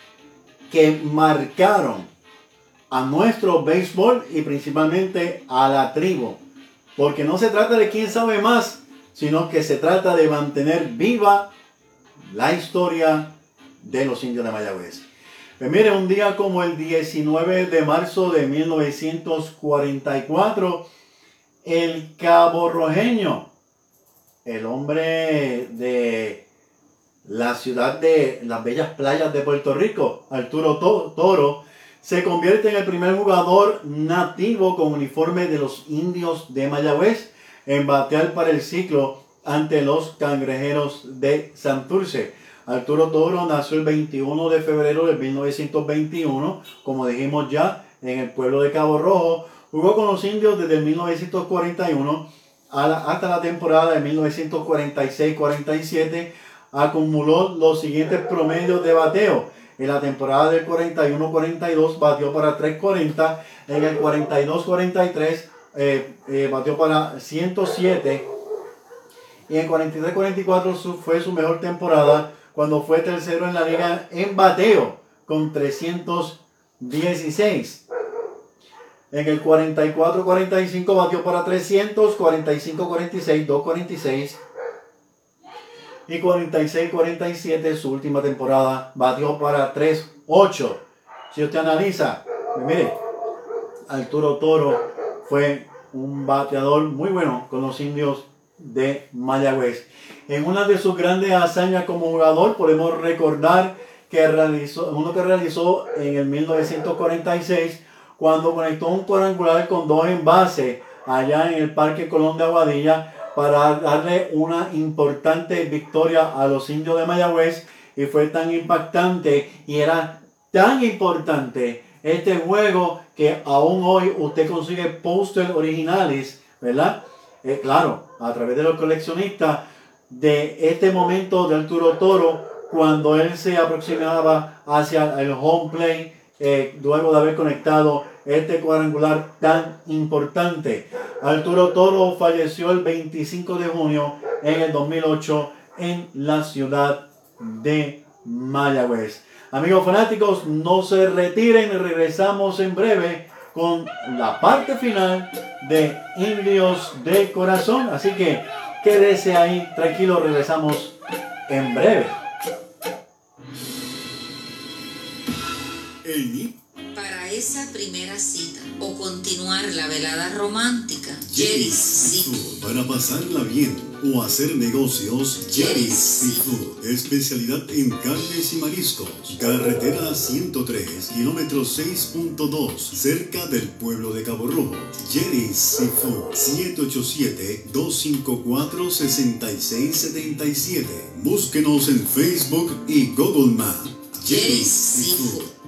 que marcaron a nuestro béisbol y principalmente a la tribu. Porque no se trata de quién sabe más, sino que se trata de mantener viva la historia de los indios de Mayagüez. Pues mire, un día como el 19 de marzo de 1944, el cabo rojeño, el hombre de la ciudad de las bellas playas de Puerto Rico, Arturo Toro, se convierte en el primer jugador nativo con uniforme de los indios de Mayagüez en batear para el ciclo ante los cangrejeros de Santurce. Arturo Toro nació el 21 de febrero de 1921, como dijimos ya, en el pueblo de Cabo Rojo. Jugó con los indios desde 1941 hasta la temporada de 1946-47. Acumuló los siguientes promedios de bateo en la temporada del 41-42 batió para 340. En el 42-43 eh, eh, batió para 107. Y en 43-44 fue su mejor temporada cuando fue tercero en la liga en bateo con 316. En el 44-45 batió para 300, 45-46, 246 y 46-47 su última temporada batió para 3-8. Si usted analiza, pues mire, Arturo Toro fue un bateador muy bueno con los indios de Mayagüez. En una de sus grandes hazañas como jugador podemos recordar que realizó, uno que realizó en el 1946 cuando conectó un cuadrangular con dos envases allá en el Parque Colón de Aguadilla para darle una importante victoria a los indios de Mayagüez y fue tan impactante y era tan importante este juego que aún hoy usted consigue póster originales, ¿verdad? Eh, claro, a través de los coleccionistas de este momento de Arturo Toro cuando él se aproximaba hacia el home play eh, luego de haber conectado este cuadrangular tan importante. Arturo Toro falleció el 25 de junio en el 2008 en la ciudad de Mayagüez. Amigos fanáticos, no se retiren, regresamos en breve con la parte final de Indios de Corazón. Así que quédese ahí, tranquilo, regresamos en breve. Para esa primera cita o continuar la velada romántica, Jerry's Seafood. Para pasarla bien o hacer negocios, Jerry's Seafood. Especialidad en carnes y mariscos. Carretera 103, kilómetro 6.2, cerca del pueblo de Cabo Rojo. Jerry's Seafood. 787-254-6677. Búsquenos en Facebook y Google Maps. Jerry's Seafood.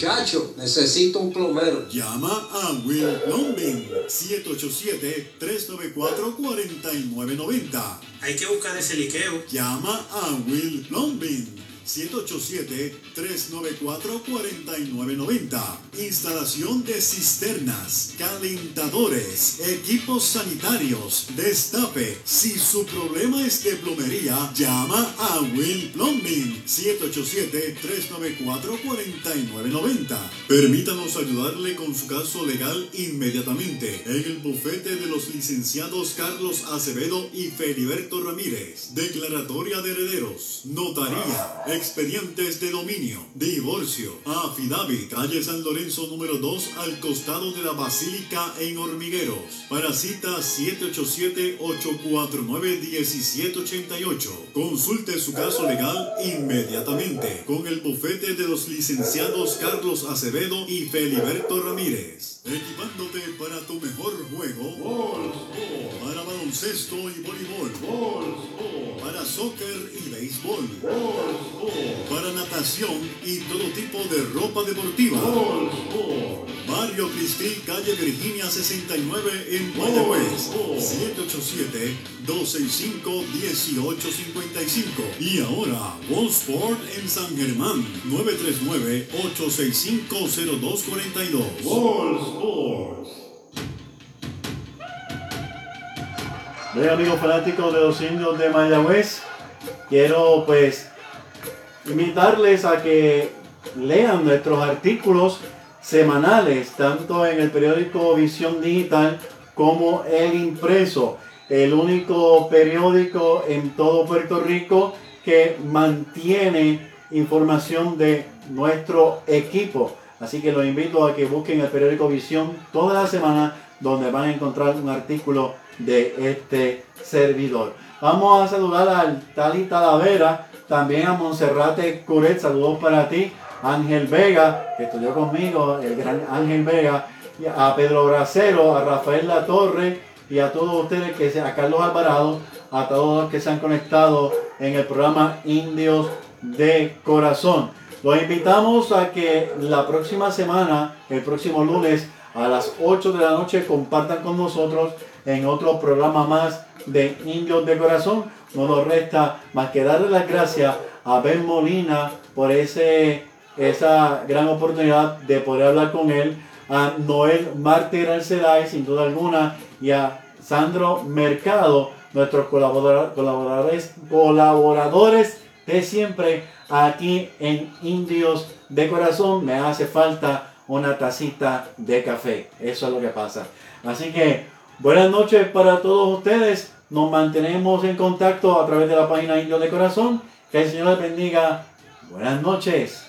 Muchacho, necesito un plomero. Llama a Will Plumbing 787-394-4990. Hay que buscar ese liqueo. Llama a Will Plumbing 787-394-4990. Instalación de cisternas, calentadores, equipos sanitarios, destape. Si su problema es de plomería, llama a Will Plumbing 787-394-4990. Permítanos ayudarle con su caso legal inmediatamente en el bufete de los licenciados Carlos Acevedo y Feliberto Ramírez. Declaratoria de herederos, notaría, expedientes de dominio, divorcio, affidavit, calle San Lorenzo número 2 al costado de la Basílica en Hormigueros. Para cita 787-849-1788. Consulte su caso legal inmediatamente con el bufete de los licenciados Carlos Acevedo y Feliberto Ramírez. Equipándote para tu mejor juego. Para baloncesto y voleibol. Para soccer y béisbol. Para natación y todo tipo de ropa deportiva. Barrio Cristil, calle Virginia 69 en Mayagüez. 787-265-1855. Y ahora, Sport en San Germán. 939-865-0242. Sports. Bien amigos fanáticos de los indios de Mayagüez, quiero pues invitarles a que lean nuestros artículos semanales, tanto en el periódico Visión Digital como el impreso, el único periódico en todo Puerto Rico que mantiene información de nuestro equipo. Así que los invito a que busquen el periódico Visión toda la semana, donde van a encontrar un artículo de este servidor. Vamos a saludar al Tali Talavera, también a Monserrate Curet, saludos para ti, Ángel Vega, que estudió conmigo, el gran Ángel Vega, a Pedro Bracero, a Rafael La Torre y a todos ustedes, que a Carlos Alvarado, a todos los que se han conectado en el programa Indios de Corazón. Los invitamos a que la próxima semana, el próximo lunes, a las 8 de la noche, compartan con nosotros en otro programa más de Indios de Corazón. No nos resta más que darle las gracias a Ben Molina por ese, esa gran oportunidad de poder hablar con él, a Noel Mártir Arcelay, sin duda alguna, y a Sandro Mercado, nuestros colaboradores, colaboradores de siempre aquí en Indios de Corazón. Me hace falta una tacita de café. Eso es lo que pasa. Así que Buenas noches para todos ustedes. Nos mantenemos en contacto a través de la página Indio de Corazón. Que el Señor les bendiga. Buenas noches.